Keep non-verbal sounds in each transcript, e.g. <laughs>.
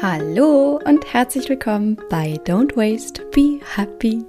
Hallo und herzlich willkommen bei Don't Waste, Be Happy,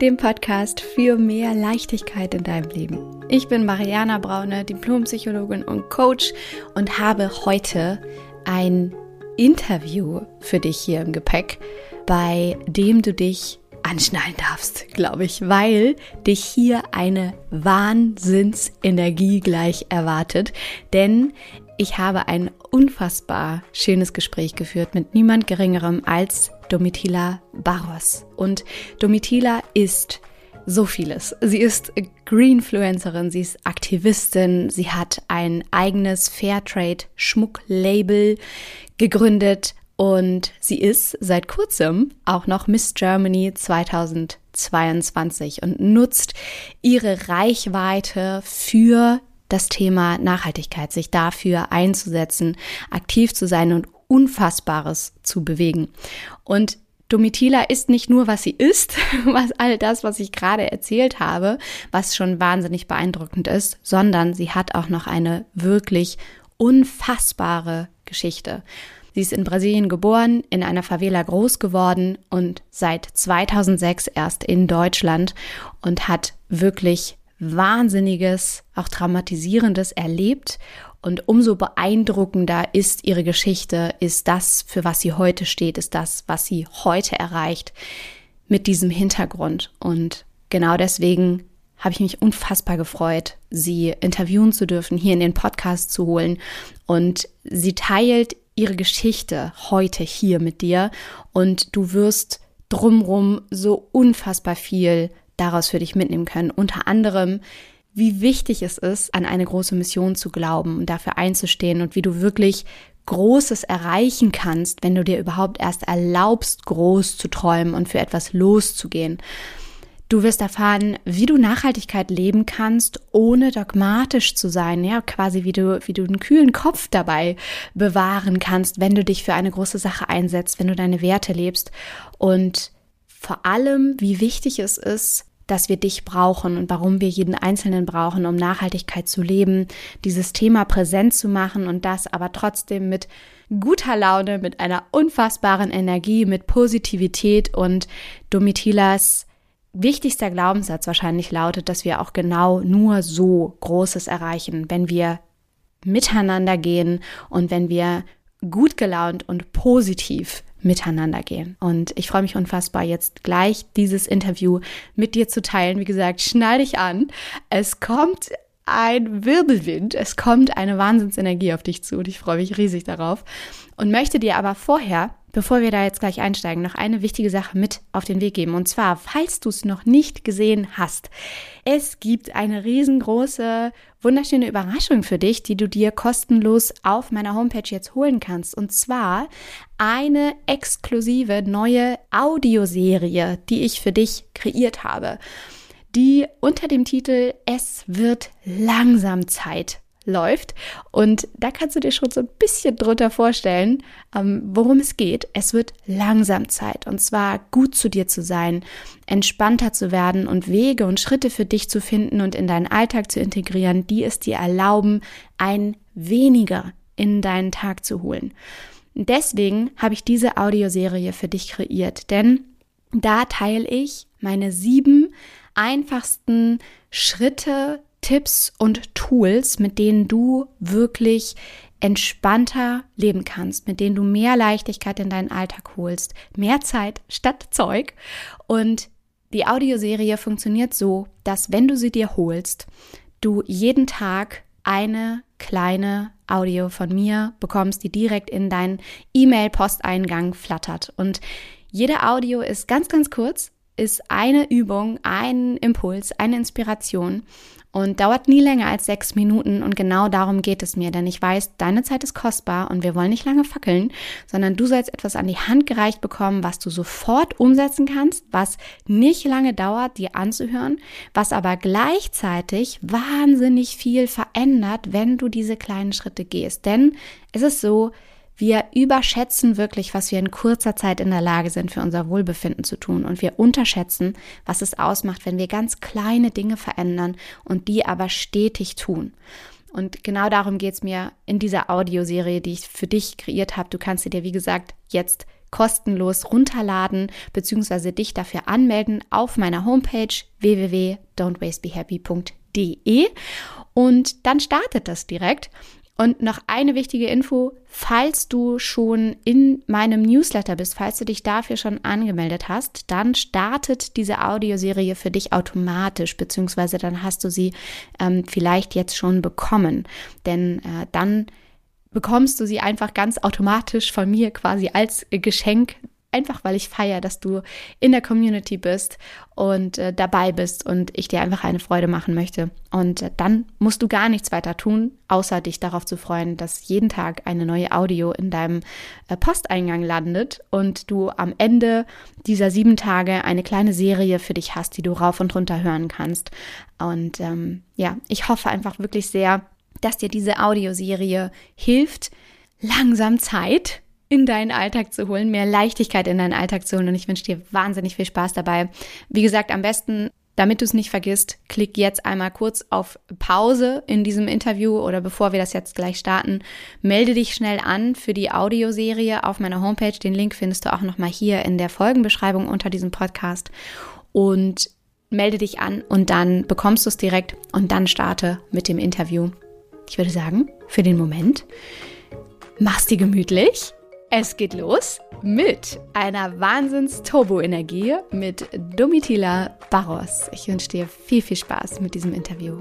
dem Podcast für mehr Leichtigkeit in deinem Leben. Ich bin Mariana Braune, Diplompsychologin und Coach und habe heute ein Interview für dich hier im Gepäck, bei dem du dich anschnallen darfst, glaube ich, weil dich hier eine Wahnsinnsenergie gleich erwartet. Denn ich habe ein unfassbar schönes Gespräch geführt mit niemand Geringerem als Domitila Barros. Und Domitila ist so vieles. Sie ist Greenfluencerin, sie ist Aktivistin, sie hat ein eigenes Fairtrade Schmucklabel gegründet und sie ist seit kurzem auch noch Miss Germany 2022 und nutzt ihre Reichweite für das Thema Nachhaltigkeit, sich dafür einzusetzen, aktiv zu sein und Unfassbares zu bewegen. Und Domitila ist nicht nur, was sie ist, <laughs> was all das, was ich gerade erzählt habe, was schon wahnsinnig beeindruckend ist, sondern sie hat auch noch eine wirklich unfassbare Geschichte. Sie ist in Brasilien geboren, in einer Favela groß geworden und seit 2006 erst in Deutschland und hat wirklich Wahnsinniges, auch Traumatisierendes erlebt. Und umso beeindruckender ist ihre Geschichte, ist das, für was sie heute steht, ist das, was sie heute erreicht mit diesem Hintergrund. Und genau deswegen habe ich mich unfassbar gefreut, sie interviewen zu dürfen, hier in den Podcast zu holen. Und sie teilt ihre Geschichte heute hier mit dir und du wirst drumrum so unfassbar viel daraus für dich mitnehmen können. Unter anderem, wie wichtig es ist, an eine große Mission zu glauben und dafür einzustehen und wie du wirklich Großes erreichen kannst, wenn du dir überhaupt erst erlaubst, groß zu träumen und für etwas loszugehen. Du wirst erfahren, wie du Nachhaltigkeit leben kannst, ohne dogmatisch zu sein, ja, quasi wie du, wie du einen kühlen Kopf dabei bewahren kannst, wenn du dich für eine große Sache einsetzt, wenn du deine Werte lebst und vor allem, wie wichtig es ist, dass wir dich brauchen und warum wir jeden Einzelnen brauchen, um Nachhaltigkeit zu leben, dieses Thema präsent zu machen und das aber trotzdem mit guter Laune, mit einer unfassbaren Energie, mit Positivität. Und Domitilas wichtigster Glaubenssatz wahrscheinlich lautet, dass wir auch genau nur so Großes erreichen, wenn wir miteinander gehen und wenn wir gut gelaunt und positiv miteinander gehen. Und ich freue mich unfassbar, jetzt gleich dieses Interview mit dir zu teilen. Wie gesagt, schnall dich an. Es kommt ein Wirbelwind, es kommt eine Wahnsinnsenergie auf dich zu und ich freue mich riesig darauf. Und möchte dir aber vorher bevor wir da jetzt gleich einsteigen, noch eine wichtige Sache mit auf den Weg geben. Und zwar, falls du es noch nicht gesehen hast, es gibt eine riesengroße, wunderschöne Überraschung für dich, die du dir kostenlos auf meiner Homepage jetzt holen kannst. Und zwar eine exklusive neue Audioserie, die ich für dich kreiert habe die unter dem Titel Es wird langsam Zeit läuft. Und da kannst du dir schon so ein bisschen drunter vorstellen, ähm, worum es geht. Es wird langsam Zeit und zwar gut zu dir zu sein, entspannter zu werden und Wege und Schritte für dich zu finden und in deinen Alltag zu integrieren, die es dir erlauben, ein weniger in deinen Tag zu holen. Deswegen habe ich diese Audioserie für dich kreiert, denn da teile ich meine sieben einfachsten Schritte, Tipps und Tools, mit denen du wirklich entspannter leben kannst, mit denen du mehr Leichtigkeit in deinen Alltag holst, mehr Zeit statt Zeug. Und die Audioserie funktioniert so, dass wenn du sie dir holst, du jeden Tag eine kleine Audio von mir bekommst, die direkt in deinen E-Mail-Posteingang flattert. Und jede Audio ist ganz, ganz kurz, ist eine Übung, ein Impuls, eine Inspiration und dauert nie länger als sechs Minuten. Und genau darum geht es mir, denn ich weiß, deine Zeit ist kostbar und wir wollen nicht lange fackeln, sondern du sollst etwas an die Hand gereicht bekommen, was du sofort umsetzen kannst, was nicht lange dauert, dir anzuhören, was aber gleichzeitig wahnsinnig viel verändert, wenn du diese kleinen Schritte gehst. Denn es ist so, wir überschätzen wirklich, was wir in kurzer Zeit in der Lage sind, für unser Wohlbefinden zu tun. Und wir unterschätzen, was es ausmacht, wenn wir ganz kleine Dinge verändern und die aber stetig tun. Und genau darum geht es mir in dieser Audioserie, die ich für dich kreiert habe. Du kannst sie dir, wie gesagt, jetzt kostenlos runterladen bzw. dich dafür anmelden auf meiner Homepage www.don'twastebehappy.de und dann startet das direkt. Und noch eine wichtige Info, falls du schon in meinem Newsletter bist, falls du dich dafür schon angemeldet hast, dann startet diese Audioserie für dich automatisch, beziehungsweise dann hast du sie ähm, vielleicht jetzt schon bekommen. Denn äh, dann bekommst du sie einfach ganz automatisch von mir quasi als Geschenk einfach weil ich feiere, dass du in der Community bist und äh, dabei bist und ich dir einfach eine Freude machen möchte. Und äh, dann musst du gar nichts weiter tun, außer dich darauf zu freuen, dass jeden Tag eine neue Audio in deinem äh, Posteingang landet und du am Ende dieser sieben Tage eine kleine Serie für dich hast, die du rauf und runter hören kannst. Und ähm, ja, ich hoffe einfach wirklich sehr, dass dir diese Audioserie hilft, langsam Zeit in deinen Alltag zu holen, mehr Leichtigkeit in deinen Alltag zu holen. Und ich wünsche dir wahnsinnig viel Spaß dabei. Wie gesagt, am besten, damit du es nicht vergisst, klick jetzt einmal kurz auf Pause in diesem Interview oder bevor wir das jetzt gleich starten, melde dich schnell an für die Audioserie auf meiner Homepage. Den Link findest du auch nochmal hier in der Folgenbeschreibung unter diesem Podcast. Und melde dich an und dann bekommst du es direkt und dann starte mit dem Interview. Ich würde sagen, für den Moment, mach's dir gemütlich es geht los mit einer Wahnsinns-Turbo-Energie mit Domitila Barros. Ich wünsche dir viel, viel Spaß mit diesem Interview.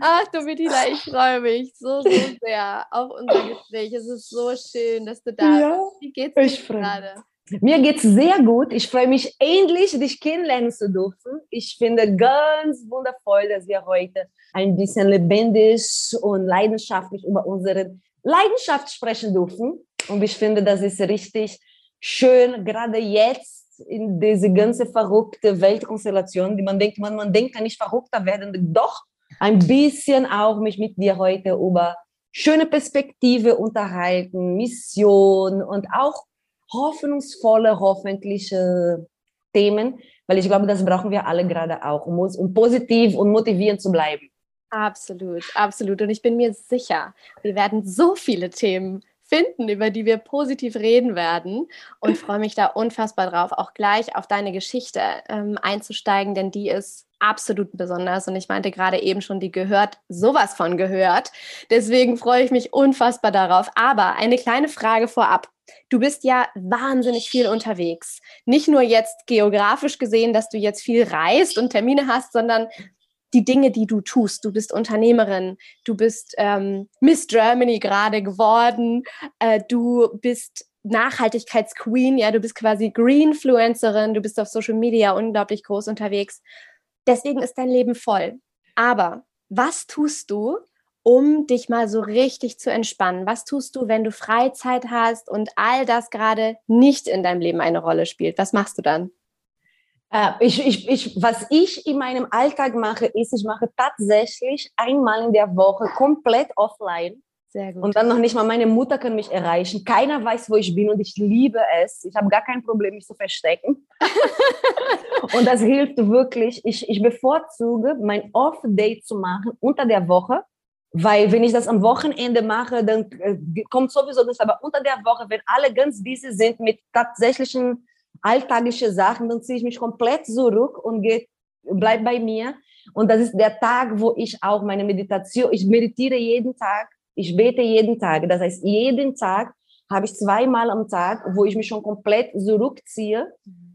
Ach, Domitila, ich freue mich so, so sehr auf unser Gespräch. Es ist so schön, dass du da ja, bist. Wie geht's dir gerade? Mir geht es sehr gut. Ich freue mich endlich, dich kennenlernen zu dürfen. Ich finde ganz wundervoll, dass wir heute ein bisschen lebendig und leidenschaftlich über unsere Leidenschaft sprechen dürfen. Und ich finde, das ist richtig schön, gerade jetzt in diese ganze verrückte Weltkonstellation, die man denkt, man, man denkt, kann ich verrückter werden. Doch ein bisschen auch mich mit dir heute über schöne Perspektive unterhalten, Mission und auch hoffnungsvolle, hoffentliche Themen, weil ich glaube, das brauchen wir alle gerade auch, um, uns, um positiv und motivierend zu bleiben. Absolut, absolut. Und ich bin mir sicher, wir werden so viele Themen finden, über die wir positiv reden werden und <laughs> freue mich da unfassbar drauf, auch gleich auf deine Geschichte ähm, einzusteigen, denn die ist absolut besonders und ich meinte gerade eben schon, die gehört sowas von gehört. Deswegen freue ich mich unfassbar darauf. Aber eine kleine Frage vorab. Du bist ja wahnsinnig viel unterwegs. Nicht nur jetzt geografisch gesehen, dass du jetzt viel reist und Termine hast, sondern die Dinge, die du tust. Du bist Unternehmerin, du bist ähm, Miss Germany gerade geworden, äh, du bist Nachhaltigkeitsqueen, ja, du bist quasi Greenfluencerin, du bist auf Social Media unglaublich groß unterwegs. Deswegen ist dein Leben voll. Aber was tust du, um dich mal so richtig zu entspannen? Was tust du, wenn du Freizeit hast und all das gerade nicht in deinem Leben eine Rolle spielt? Was machst du dann? Äh, ich, ich, ich, was ich in meinem Alltag mache, ist, ich mache tatsächlich einmal in der Woche komplett offline. Sehr gut. Und dann noch nicht mal meine Mutter kann mich erreichen. Keiner weiß, wo ich bin und ich liebe es. Ich habe gar kein Problem, mich zu verstecken. <laughs> und das hilft wirklich. Ich, ich bevorzuge, mein Off-Day zu machen unter der Woche, weil wenn ich das am Wochenende mache, dann äh, kommt sowieso das. Aber unter der Woche, wenn alle ganz busy sind mit tatsächlichen alltäglichen Sachen, dann ziehe ich mich komplett zurück und gehe, bleib bei mir. Und das ist der Tag, wo ich auch meine Meditation, ich meditiere jeden Tag ich bete jeden Tag. Das heißt, jeden Tag habe ich zweimal am Tag, wo ich mich schon komplett zurückziehe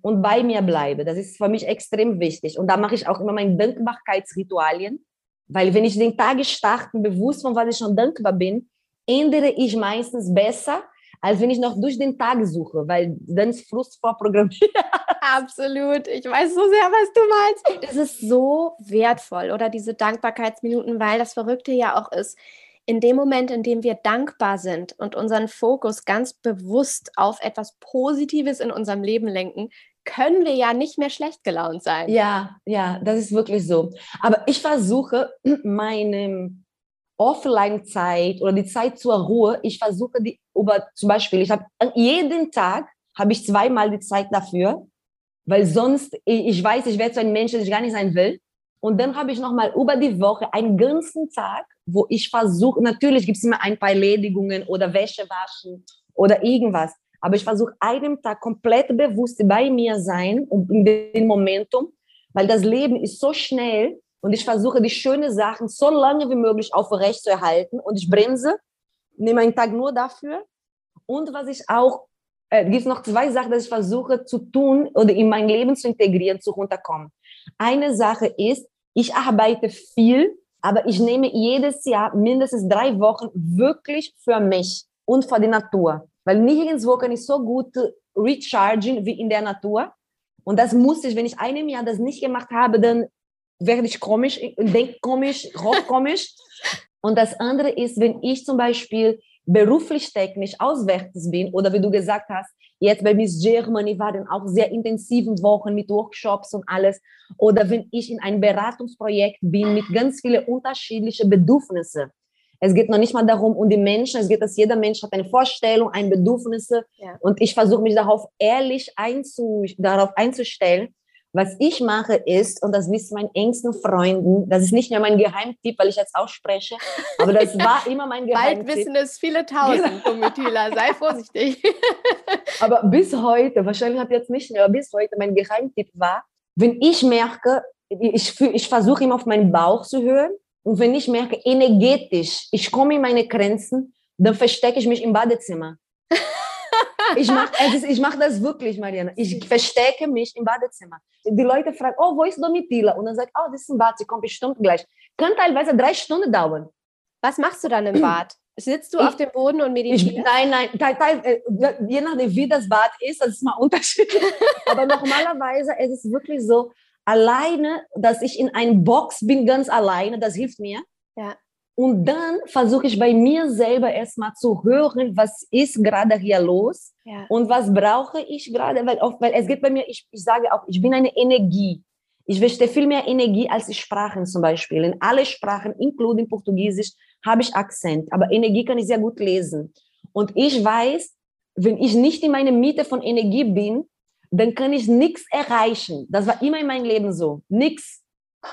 und bei mir bleibe. Das ist für mich extrem wichtig. Und da mache ich auch immer meine Dankbarkeitsritualien, weil wenn ich den Tag starte, bewusst von was ich schon dankbar bin, ändere ich meistens besser, als wenn ich noch durch den Tag suche, weil dann ist Frust vorprogrammiert. <laughs> Absolut. Ich weiß so sehr, was du meinst. Das ist so wertvoll, oder diese Dankbarkeitsminuten, weil das Verrückte ja auch ist in dem Moment, in dem wir dankbar sind und unseren Fokus ganz bewusst auf etwas Positives in unserem Leben lenken, können wir ja nicht mehr schlecht gelaunt sein. Ja, ja, das ist wirklich so. Aber ich versuche <clears throat> meine Offline-Zeit oder die Zeit zur Ruhe, ich versuche die über zum Beispiel, ich habe jeden Tag habe ich zweimal die Zeit dafür, weil sonst, ich weiß, ich werde so ein Mensch, der ich gar nicht sein will. Und dann habe ich nochmal über die Woche einen ganzen Tag, wo ich versuche, natürlich gibt es immer ein paar Erledigungen oder Wäsche waschen oder irgendwas, aber ich versuche einen Tag komplett bewusst bei mir sein und in dem Momentum, weil das Leben ist so schnell und ich versuche die schönen Sachen so lange wie möglich aufrecht zu erhalten und ich bremse, nehme einen Tag nur dafür. Und was ich auch, äh, gibt noch zwei Sachen, die ich versuche zu tun oder in mein Leben zu integrieren, zu runterkommen. Eine Sache ist, ich arbeite viel, aber ich nehme jedes Jahr mindestens drei Wochen wirklich für mich und für die Natur. Weil nirgendwo kann ich so gut rechargen wie in der Natur. Und das muss ich, wenn ich einem Jahr das nicht gemacht habe, dann werde ich komisch, denke komisch, <laughs> komisch. Und das andere ist, wenn ich zum Beispiel beruflich technisch auswärts bin oder wie du gesagt hast, jetzt bei Miss Germany waren auch sehr intensiven Wochen mit Workshops und alles. Oder wenn ich in einem Beratungsprojekt bin mit ganz vielen unterschiedlichen Bedürfnissen. Es geht noch nicht mal darum, um die Menschen, es geht, dass jeder Mensch hat eine Vorstellung, ein Bedürfnisse. Ja. Und ich versuche mich darauf ehrlich einzu, darauf einzustellen. Was ich mache ist, und das wissen meine engsten Freunden, das ist nicht mehr mein Geheimtipp, weil ich jetzt ausspreche, aber das war <laughs> immer mein Geheimtipp. Bald wissen es viele tausend, Domitila, sei <laughs> vorsichtig. aber bis heute, wahrscheinlich hat jetzt nicht mehr, aber bis heute mein Geheimtipp war, wenn ich merke, ich, ich versuche immer auf meinen Bauch zu hören und wenn ich merke, energetisch, ich komme in meine Grenzen, dann verstecke ich mich im Badezimmer. Ich mache also ich mach das wirklich, Mariana. Ich verstecke mich im Badezimmer. Die Leute fragen, oh, wo ist Domitila? Und dann ich, oh, das ist ein Bad, sie kommt bestimmt gleich. Kann teilweise drei Stunden dauern. Was machst du dann im <clears throat> Bad? Sitzt du ich, auf dem Boden und meditierst? Ich, nein, nein, teil, teil, äh, je nachdem, wie das Bad ist, das ist mal unterschiedlich. <laughs> Aber normalerweise ist es wirklich so, alleine, dass ich in einer Box bin, ganz alleine, das hilft mir. Ja. Und dann versuche ich bei mir selber erstmal zu hören, was ist gerade hier los ja. und was brauche ich gerade, weil, oft, weil es geht bei mir, ich, ich sage auch, ich bin eine Energie. Ich verstehe viel mehr Energie als Sprachen zum Beispiel. In alle Sprachen, including Portugiesisch, habe ich Akzent, aber Energie kann ich sehr gut lesen. Und ich weiß, wenn ich nicht in meiner Miete von Energie bin, dann kann ich nichts erreichen. Das war immer in meinem Leben so. Nichts.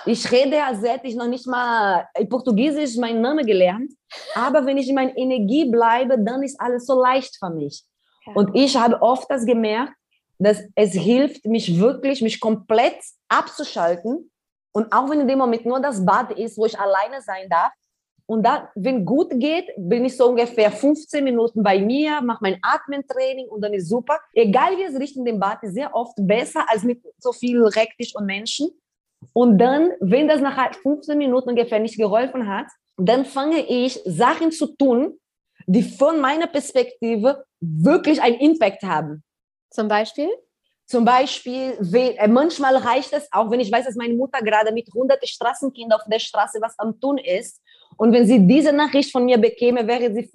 Ich rede ja seit ich noch nicht mal in Portugiesisch meinen Namen gelernt. Aber wenn ich in meiner Energie bleibe, dann ist alles so leicht für mich. Ja. Und ich habe oft das gemerkt, dass es hilft, mich wirklich, mich komplett abzuschalten. Und auch wenn in dem Moment nur das Bad ist, wo ich alleine sein darf, und dann, wenn gut geht, bin ich so ungefähr 15 Minuten bei mir, mache mein Atmentraining und dann ist super. Egal wie es riecht in dem Bad, ist sehr oft besser als mit so viel Rektisch und Menschen. Und dann, wenn das nach 15 Minuten ungefähr nicht geholfen hat, dann fange ich Sachen zu tun, die von meiner Perspektive wirklich einen Impact haben. Zum Beispiel? Zum Beispiel, äh, manchmal reicht es auch, wenn ich weiß, dass meine Mutter gerade mit hunderten Straßenkindern auf der Straße was am tun ist und wenn sie diese Nachricht von mir bekäme, wäre sie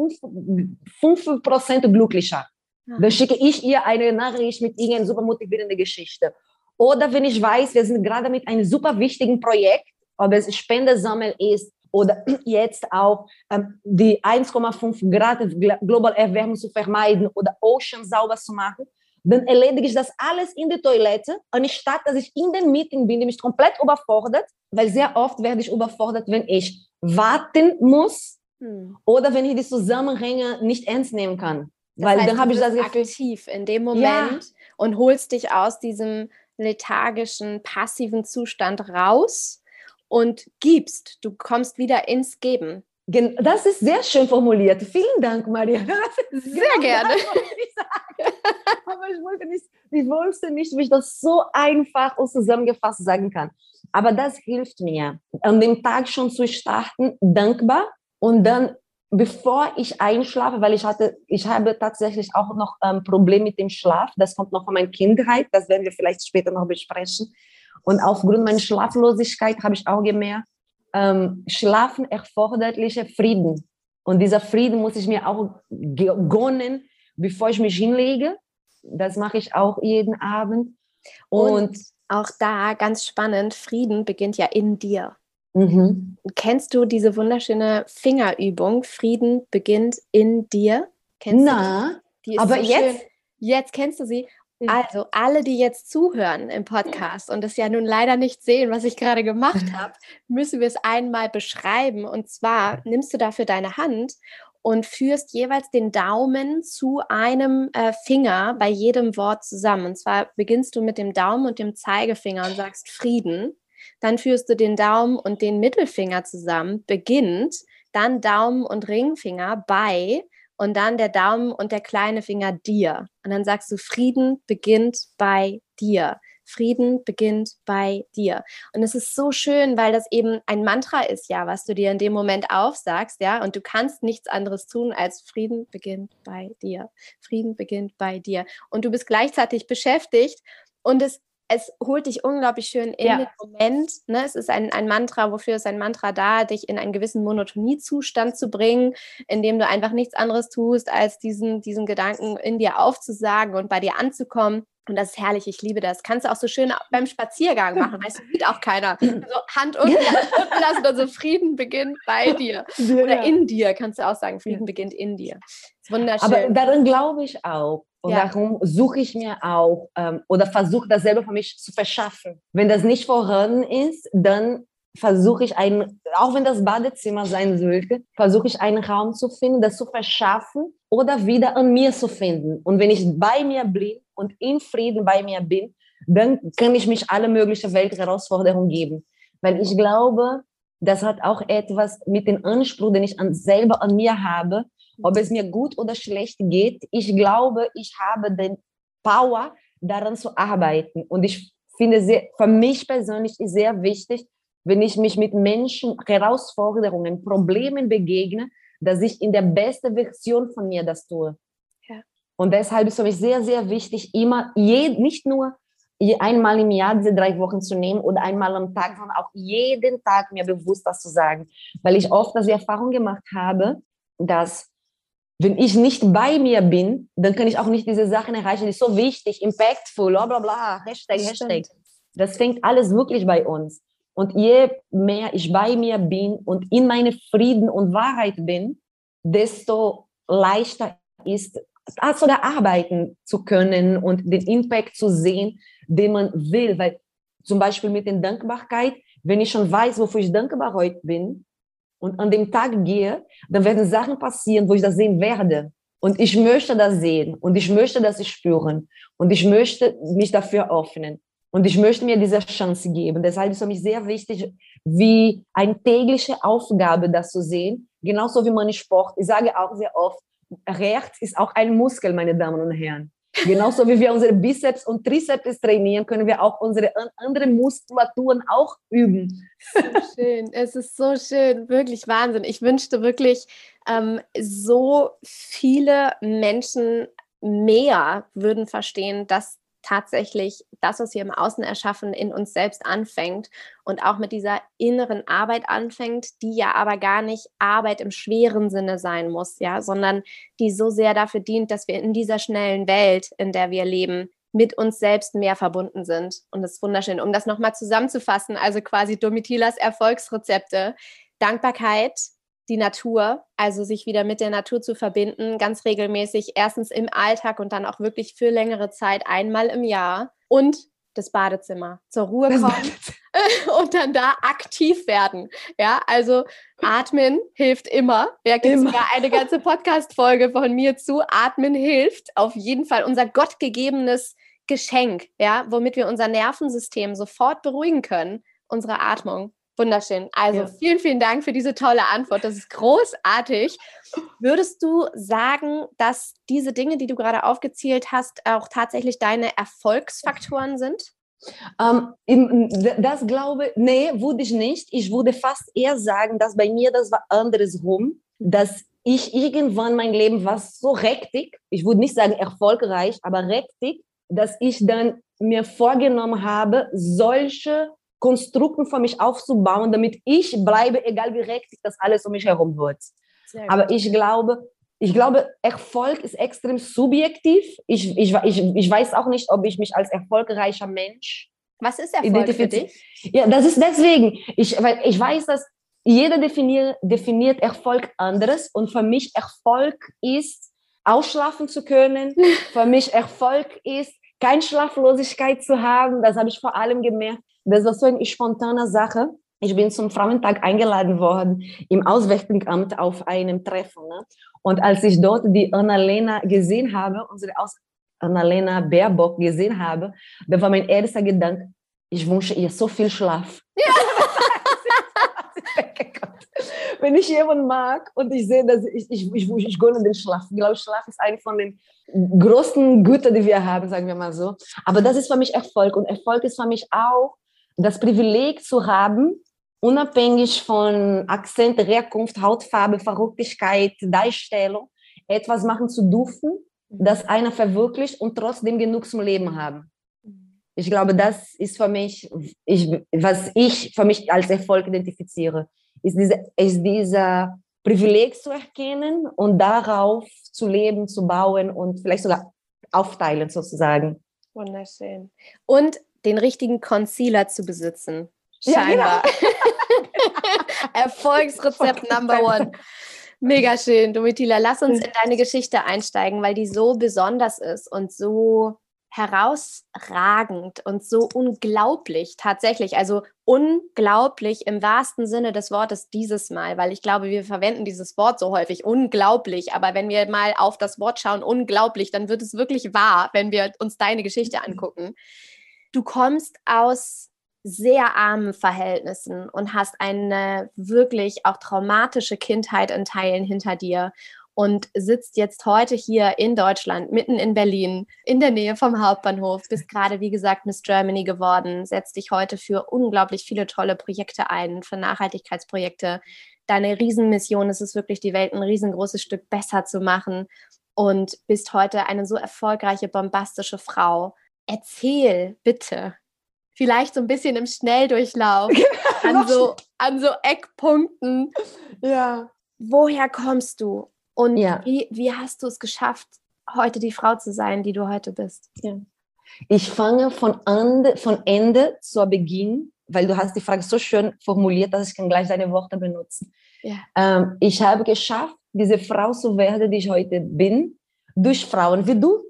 fünf Prozent glücklicher. Ja. Dann schicke ich ihr eine Nachricht mit irgendeiner super motivierenden Geschichte. Oder wenn ich weiß, wir sind gerade mit einem super wichtigen Projekt, ob es Spendesammel ist oder <clears throat> jetzt auch ähm, die 1,5 Grad Global Erwärmung zu vermeiden oder Ocean sauber zu machen, dann erledige ich das alles in der Toilette, anstatt dass ich in dem Meeting bin, die mich komplett überfordert, weil sehr oft werde ich überfordert, wenn ich warten muss hm. oder wenn ich die Zusammenhänge nicht ernst nehmen kann. Das weil heißt, dann habe ich das Gefühl, aktiv in dem Moment ja. und holst dich aus diesem lethargischen, passiven Zustand raus und gibst. Du kommst wieder ins Geben. Das ist sehr schön formuliert. Vielen Dank, Maria. <laughs> Sehr genau gerne. Ich <laughs> Aber ich wollte nicht, ich wusste nicht, wie ich das so einfach und zusammengefasst sagen kann. Aber das hilft mir, an dem Tag schon zu starten, dankbar und dann, bevor ich einschlafe, weil ich hatte, ich habe tatsächlich auch noch ein ähm, Problem mit dem Schlaf. Das kommt noch von meiner Kindheit. Das werden wir vielleicht später noch besprechen. Und aufgrund meiner Schlaflosigkeit habe ich auch gemerkt, ähm, Schlafen erforderliche Frieden. Und dieser Frieden muss ich mir auch gönnen, bevor ich mich hinlege. Das mache ich auch jeden Abend. Und, und auch da ganz spannend, Frieden beginnt ja in dir. Mhm. Kennst du diese wunderschöne Fingerübung? Frieden beginnt in dir. Kennst Na, aber jetzt, schön. jetzt kennst du sie. Also, alle, die jetzt zuhören im Podcast und das ja nun leider nicht sehen, was ich gerade gemacht <laughs> habe, müssen wir es einmal beschreiben. Und zwar nimmst du dafür deine Hand und führst jeweils den Daumen zu einem äh, Finger bei jedem Wort zusammen. Und zwar beginnst du mit dem Daumen und dem Zeigefinger und sagst Frieden. Dann führst du den Daumen und den Mittelfinger zusammen, beginnt, dann Daumen und Ringfinger bei und dann der Daumen und der kleine Finger dir. Und dann sagst du, Frieden beginnt bei dir. Frieden beginnt bei dir. Und es ist so schön, weil das eben ein Mantra ist, ja, was du dir in dem Moment aufsagst, ja, und du kannst nichts anderes tun als Frieden beginnt bei dir. Frieden beginnt bei dir. Und du bist gleichzeitig beschäftigt und es es holt dich unglaublich schön in ja. den Moment. Ne? Es ist ein, ein Mantra, wofür ist ein Mantra da, dich in einen gewissen Monotoniezustand zu bringen, in dem du einfach nichts anderes tust, als diesen, diesen Gedanken in dir aufzusagen und bei dir anzukommen. Und das ist herrlich, ich liebe das. Kannst du auch so schön beim Spaziergang machen, weißt du, sieht auch keiner. <clears throat> So Hand unten, lassen und so Frieden beginnt bei <laughs> dir. Oder in dir, kannst du auch sagen, Frieden beginnt in dir. wunderschön. Aber daran glaube ich auch. Und ja. darum suche ich mir auch ähm, oder versuche das selber für mich zu verschaffen. Wenn das nicht vorhanden ist, dann versuche ich einen, auch wenn das Badezimmer sein sollte, versuche ich einen Raum zu finden, das zu verschaffen oder wieder an mir zu finden. Und wenn ich bei mir bin und in Frieden bei mir bin, dann kann ich mich alle möglichen Weltherausforderungen geben. Weil ich glaube, das hat auch etwas mit dem Anspruch, den ich an, selber an mir habe, ob es mir gut oder schlecht geht. Ich glaube, ich habe den Power, daran zu arbeiten. Und ich finde, sehr, für mich persönlich ist sehr wichtig, wenn ich mich mit Menschen, Herausforderungen, Problemen begegne, dass ich in der besten Version von mir das tue. Und deshalb ist es für mich sehr, sehr wichtig, immer, je, nicht nur einmal im Jahr diese drei Wochen zu nehmen oder einmal am Tag, sondern auch jeden Tag mir bewusst das zu sagen. Weil ich oft das Erfahrung gemacht habe, dass wenn ich nicht bei mir bin, dann kann ich auch nicht diese Sachen erreichen, die so wichtig, impactful, bla bla bla, Hashtag, das Hashtag. Das fängt alles wirklich bei uns. Und je mehr ich bei mir bin und in meine Frieden und Wahrheit bin, desto leichter ist, sogar arbeiten zu können und den Impact zu sehen, den man will. Weil zum Beispiel mit der Dankbarkeit, wenn ich schon weiß, wofür ich dankbar heute bin, und an dem Tag gehe, dann werden Sachen passieren, wo ich das sehen werde. Und ich möchte das sehen und ich möchte das spüren und ich möchte mich dafür öffnen und ich möchte mir diese Chance geben. Deshalb ist für mich sehr wichtig, wie eine tägliche Aufgabe, das zu sehen, genauso wie man Sport. Ich sage auch sehr oft, Recht ist auch ein Muskel, meine Damen und Herren. Genauso wie wir unsere Bizeps und Trizeps trainieren, können wir auch unsere anderen Muskulaturen auch üben. So schön, es ist so schön, wirklich Wahnsinn. Ich wünschte wirklich, ähm, so viele Menschen mehr würden verstehen, dass tatsächlich das, was wir im Außen erschaffen, in uns selbst anfängt und auch mit dieser inneren Arbeit anfängt, die ja aber gar nicht Arbeit im schweren Sinne sein muss, ja, sondern die so sehr dafür dient, dass wir in dieser schnellen Welt, in der wir leben, mit uns selbst mehr verbunden sind. Und das ist wunderschön. Um das nochmal zusammenzufassen, also quasi Domitilas Erfolgsrezepte, Dankbarkeit, die Natur, also sich wieder mit der Natur zu verbinden, ganz regelmäßig, erstens im Alltag und dann auch wirklich für längere Zeit, einmal im Jahr und das Badezimmer zur Ruhe kommen <laughs> und dann da aktiv werden. Ja, also atmen hilft immer. Ja, gibt sogar eine ganze Podcast-Folge von mir zu. Atmen hilft auf jeden Fall unser gottgegebenes Geschenk, ja, womit wir unser Nervensystem sofort beruhigen können, unsere Atmung. Wunderschön. Also ja. vielen, vielen Dank für diese tolle Antwort. Das ist großartig. Würdest du sagen, dass diese Dinge, die du gerade aufgezählt hast, auch tatsächlich deine Erfolgsfaktoren sind? Ähm, das glaube nee, würde ich nicht. Ich würde fast eher sagen, dass bei mir das war andersrum, dass ich irgendwann mein Leben war so rektig, ich würde nicht sagen erfolgreich, aber rektig, dass ich dann mir vorgenommen habe, solche Konstrukten für mich aufzubauen, damit ich bleibe, egal wie rechtlich das alles um mich herum wird. Aber ich glaube, ich glaube, Erfolg ist extrem subjektiv. Ich, ich, ich, ich weiß auch nicht, ob ich mich als erfolgreicher Mensch. Was ist Erfolg für dich? Ja, das ist deswegen. Ich, weil ich weiß, dass jeder definiert, definiert Erfolg anderes. Und für mich Erfolg ist, ausschlafen zu können. <laughs> für mich Erfolg ist, keine Schlaflosigkeit zu haben. Das habe ich vor allem gemerkt. Das war so eine spontane Sache. Ich bin zum Frauentag eingeladen worden im Auswärtigen Amt auf einem Treffen. Ne? Und als ich dort die Annalena gesehen habe, unsere Aus Annalena Baerbock gesehen habe, da war mein erster Gedanke, ich wünsche ihr so viel Schlaf. Ja. <laughs> Wenn ich jemanden mag und ich sehe, dass ich, ich, ich, ich gönne den Schlaf. Ich glaube, Schlaf ist eine von den größten Gütern, die wir haben, sagen wir mal so. Aber das ist für mich Erfolg. Und Erfolg ist für mich auch das Privileg zu haben, unabhängig von Akzent, Herkunft, Hautfarbe, Verrücktigkeit, Darstellung, etwas machen zu dürfen, das einer verwirklicht und trotzdem genug zum Leben haben. Ich glaube, das ist für mich, ich, was ich für mich als Erfolg identifiziere, ist, diese, ist dieser Privileg zu erkennen und darauf zu leben, zu bauen und vielleicht sogar aufteilen sozusagen. Wunderschön. Und den richtigen Concealer zu besitzen. Scheinbar. Ja, genau. <laughs> <laughs> Erfolgsrezept Number One. Mega schön, Domitila. Lass uns in deine Geschichte einsteigen, weil die so besonders ist und so herausragend und so unglaublich tatsächlich. Also unglaublich im wahrsten Sinne des Wortes dieses Mal, weil ich glaube, wir verwenden dieses Wort so häufig, unglaublich. Aber wenn wir mal auf das Wort schauen, unglaublich, dann wird es wirklich wahr, wenn wir uns deine Geschichte mhm. angucken. Du kommst aus sehr armen Verhältnissen und hast eine wirklich auch traumatische Kindheit in Teilen hinter dir und sitzt jetzt heute hier in Deutschland, mitten in Berlin, in der Nähe vom Hauptbahnhof, bist gerade, wie gesagt, Miss Germany geworden, setzt dich heute für unglaublich viele tolle Projekte ein, für Nachhaltigkeitsprojekte. Deine Riesenmission ist es wirklich, die Welt ein riesengroßes Stück besser zu machen und bist heute eine so erfolgreiche, bombastische Frau. Erzähl bitte, vielleicht so ein bisschen im Schnelldurchlauf <laughs> an so, an so Eckpunkten. Ja. Woher kommst du? Und ja. wie, wie hast du es geschafft, heute die Frau zu sein, die du heute bist? Ja. Ich fange von Ende, von Ende zu Beginn, weil du hast die Frage so schön formuliert, dass ich kann gleich deine Worte benutzen. Ja. Ähm, ich habe geschafft, diese Frau zu werden, die ich heute bin, durch Frauen wie du.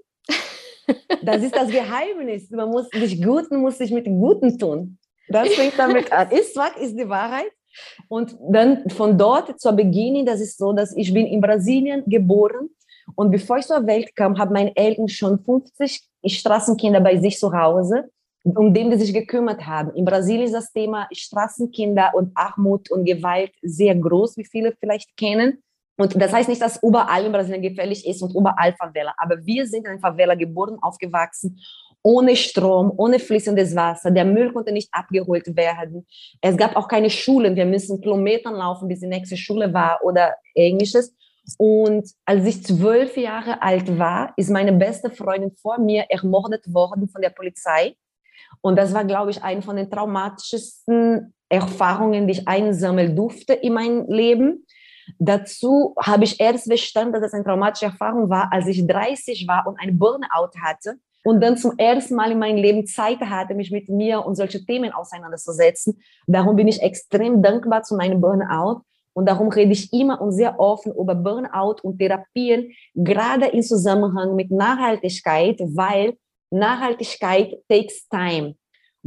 Das ist das Geheimnis. Man muss sich Guten muss sich mit Guten tun. Das fängt damit an. Ist was ist die Wahrheit? Und dann von dort zur Beginn, das ist so, dass ich bin in Brasilien geboren und bevor ich zur Welt kam, haben meine Eltern schon 50 Straßenkinder bei sich zu Hause, um die sie sich gekümmert haben. In Brasilien ist das Thema Straßenkinder und Armut und Gewalt sehr groß, wie viele vielleicht kennen. Und das heißt nicht, dass überall in Brasilien gefährlich ist und überall Favela. Aber wir sind in Favela geboren, aufgewachsen, ohne Strom, ohne fließendes Wasser. Der Müll konnte nicht abgeholt werden. Es gab auch keine Schulen. Wir müssen Kilometer laufen, bis die nächste Schule war oder ähnliches. Und als ich zwölf Jahre alt war, ist meine beste Freundin vor mir ermordet worden von der Polizei. Und das war, glaube ich, eine von den traumatischsten Erfahrungen, die ich einsammeln durfte in meinem Leben Dazu habe ich erst verstanden, dass es eine traumatische Erfahrung war, als ich 30 war und ein Burnout hatte und dann zum ersten Mal in meinem Leben Zeit hatte, mich mit mir und solche Themen auseinanderzusetzen. Darum bin ich extrem dankbar zu meinem Burnout. Und darum rede ich immer und sehr offen über Burnout und Therapien, gerade im Zusammenhang mit Nachhaltigkeit, weil Nachhaltigkeit takes time.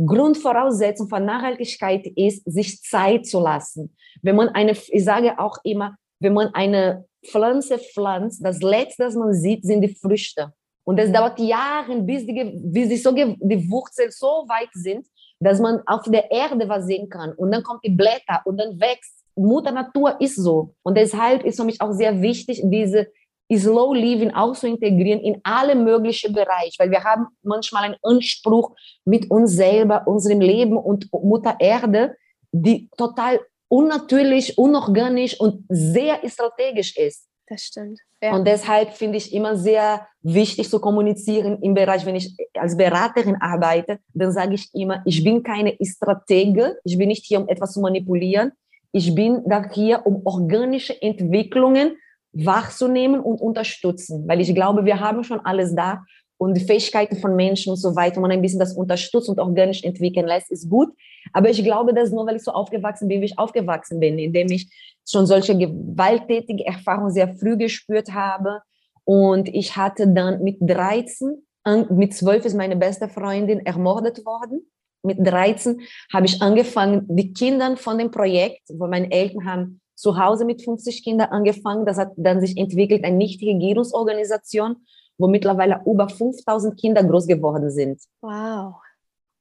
Grundvoraussetzung von Nachhaltigkeit ist, sich Zeit zu lassen. Wenn man eine, ich sage auch immer, wenn man eine Pflanze pflanzt, das letzte, was man sieht, sind die Früchte. Und es dauert Jahre, bis die, bis die, so, die Wurzeln so weit sind, dass man auf der Erde was sehen kann. Und dann kommt die Blätter und dann wächst. Mutter Natur ist so. Und deshalb ist für mich auch sehr wichtig, diese Slow Living auch zu integrieren in alle möglichen Bereiche, weil wir haben manchmal einen Anspruch mit uns selber, unserem Leben und Mutter Erde, die total unnatürlich, unorganisch und sehr strategisch ist. Das stimmt. Ja. Und deshalb finde ich immer sehr wichtig zu kommunizieren im Bereich, wenn ich als Beraterin arbeite, dann sage ich immer, ich bin keine Stratege, ich bin nicht hier, um etwas zu manipulieren, ich bin da hier, um organische Entwicklungen wahrzunehmen und unterstützen, weil ich glaube, wir haben schon alles da und die Fähigkeiten von Menschen und so weiter, man ein bisschen das unterstützt und organisch entwickeln lässt, ist gut. Aber ich glaube, das nur, weil ich so aufgewachsen bin, wie ich aufgewachsen bin, indem ich schon solche gewalttätige Erfahrungen sehr früh gespürt habe. Und ich hatte dann mit 13 mit zwölf ist meine beste Freundin ermordet worden. Mit 13 habe ich angefangen, die Kinder von dem Projekt, wo meine Eltern haben zu Hause mit 50 Kindern angefangen. Das hat dann sich entwickelt, eine Nichtregierungsorganisation, wo mittlerweile über 5000 Kinder groß geworden sind. Wow.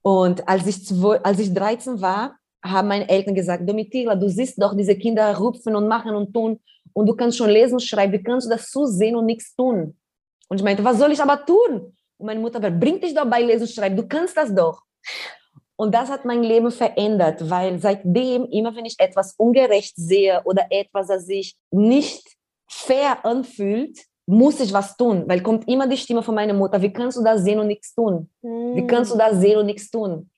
Und als ich, als ich 13 war, haben meine Eltern gesagt, Domitila, du siehst doch diese Kinder rupfen und machen und tun und du kannst schon lesen und schreiben, wie kannst du das zusehen und nichts tun? Und ich meinte, was soll ich aber tun? Und meine Mutter, bringt dich doch bei Lesen und Schreiben, du kannst das doch. Und das hat mein Leben verändert, weil seitdem, immer wenn ich etwas ungerecht sehe oder etwas, das sich nicht fair anfühlt, muss ich was tun, weil kommt immer die Stimme von meiner Mutter, wie kannst du das sehen und nichts tun? Wie kannst du das sehen und nichts tun?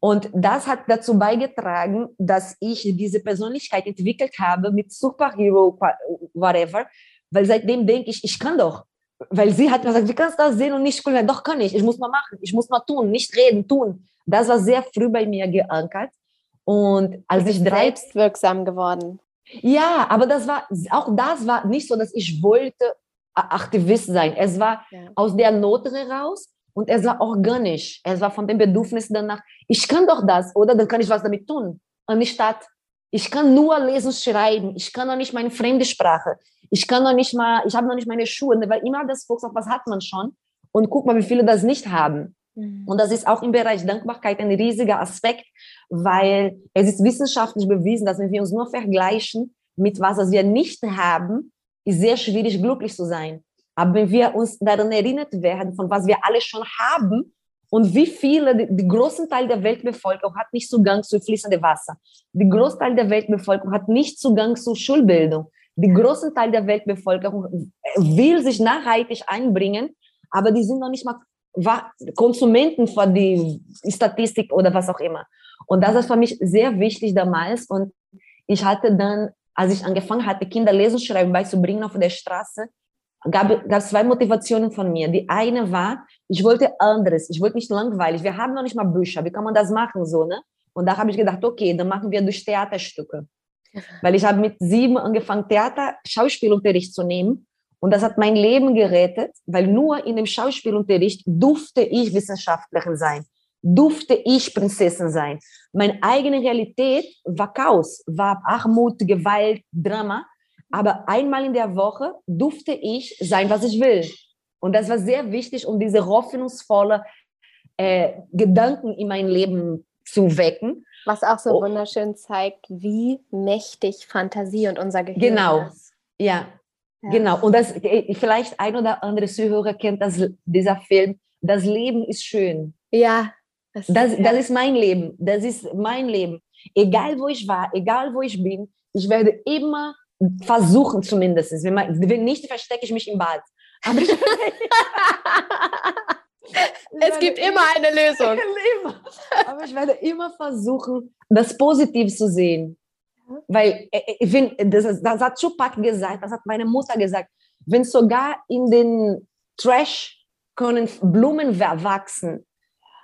Und das hat dazu beigetragen, dass ich diese Persönlichkeit entwickelt habe mit Superhero, whatever, weil seitdem denke ich, ich kann doch. Weil sie hat mir gesagt, wie kannst du das sehen und nicht können? Doch kann ich, ich muss mal machen, ich muss mal tun, nicht reden, tun. Das war sehr früh bei mir geankert. Und als ich drei... Selbstwirksam geworden. Ja, aber das war, auch das war nicht so, dass ich wollte Aktivist sein. Es war ja. aus der Not heraus und es war organisch. Es war von dem Bedürfnis danach, ich kann doch das, oder? Dann kann ich was damit tun. Anstatt, ich kann nur lesen, schreiben. Ich kann noch nicht meine fremde Sprache. Ich kann noch nicht mal, ich habe noch nicht meine Schuhe, weil immer das Fokus auf was hat man schon. Und guck mal, wie viele das nicht haben. Mhm. Und das ist auch im Bereich Dankbarkeit ein riesiger Aspekt, weil es ist wissenschaftlich bewiesen, dass wenn wir uns nur vergleichen mit was, wir nicht haben, ist sehr schwierig, glücklich zu sein. Aber wenn wir uns daran erinnert werden, von was wir alle schon haben und wie viele, die, die großen Teil der Weltbevölkerung hat nicht Zugang zu fließendem Wasser. Die Großteil der Weltbevölkerung hat nicht Zugang zu Schulbildung. Die großen Teil der Weltbevölkerung will sich nachhaltig einbringen, aber die sind noch nicht mal Konsumenten von die Statistik oder was auch immer. Und das ist für mich sehr wichtig damals. Und ich hatte dann, als ich angefangen hatte, Kinder lesen, schreiben beizubringen auf der Straße, gab es zwei Motivationen von mir. Die eine war, ich wollte anderes, ich wollte nicht langweilig. Wir haben noch nicht mal Bücher, wie kann man das machen so, ne? Und da habe ich gedacht, okay, dann machen wir durch Theaterstücke. Weil ich habe mit sieben angefangen, Theater, Schauspielunterricht zu nehmen. Und das hat mein Leben gerettet, weil nur in dem Schauspielunterricht durfte ich Wissenschaftlerin sein, durfte ich Prinzessin sein. Meine eigene Realität war Chaos, war Armut, Gewalt, Drama. Aber einmal in der Woche durfte ich sein, was ich will. Und das war sehr wichtig, um diese hoffnungsvolle äh, Gedanken in mein Leben zu wecken. Was auch so oh. wunderschön zeigt, wie mächtig Fantasie und unser Gehirn genau. ist. Genau, ja. Ja. Genau. Und das, äh, vielleicht ein oder andere Zuhörer kennt das, dieser Film. Das Leben ist schön. Ja. Das, das, ja. das ist mein Leben. Das ist mein Leben. Egal wo ich war, egal wo ich bin, ich werde immer versuchen zumindest. Wenn, man, wenn nicht, verstecke ich mich im Bad. Aber ich, <laughs> es gibt immer eine Lösung. <laughs> Aber ich werde immer versuchen, das Positiv zu sehen. Weil äh, äh, ich das, das hat Tupac gesagt, das hat meine Mutter gesagt. Wenn sogar in den Trash können Blumen wachsen,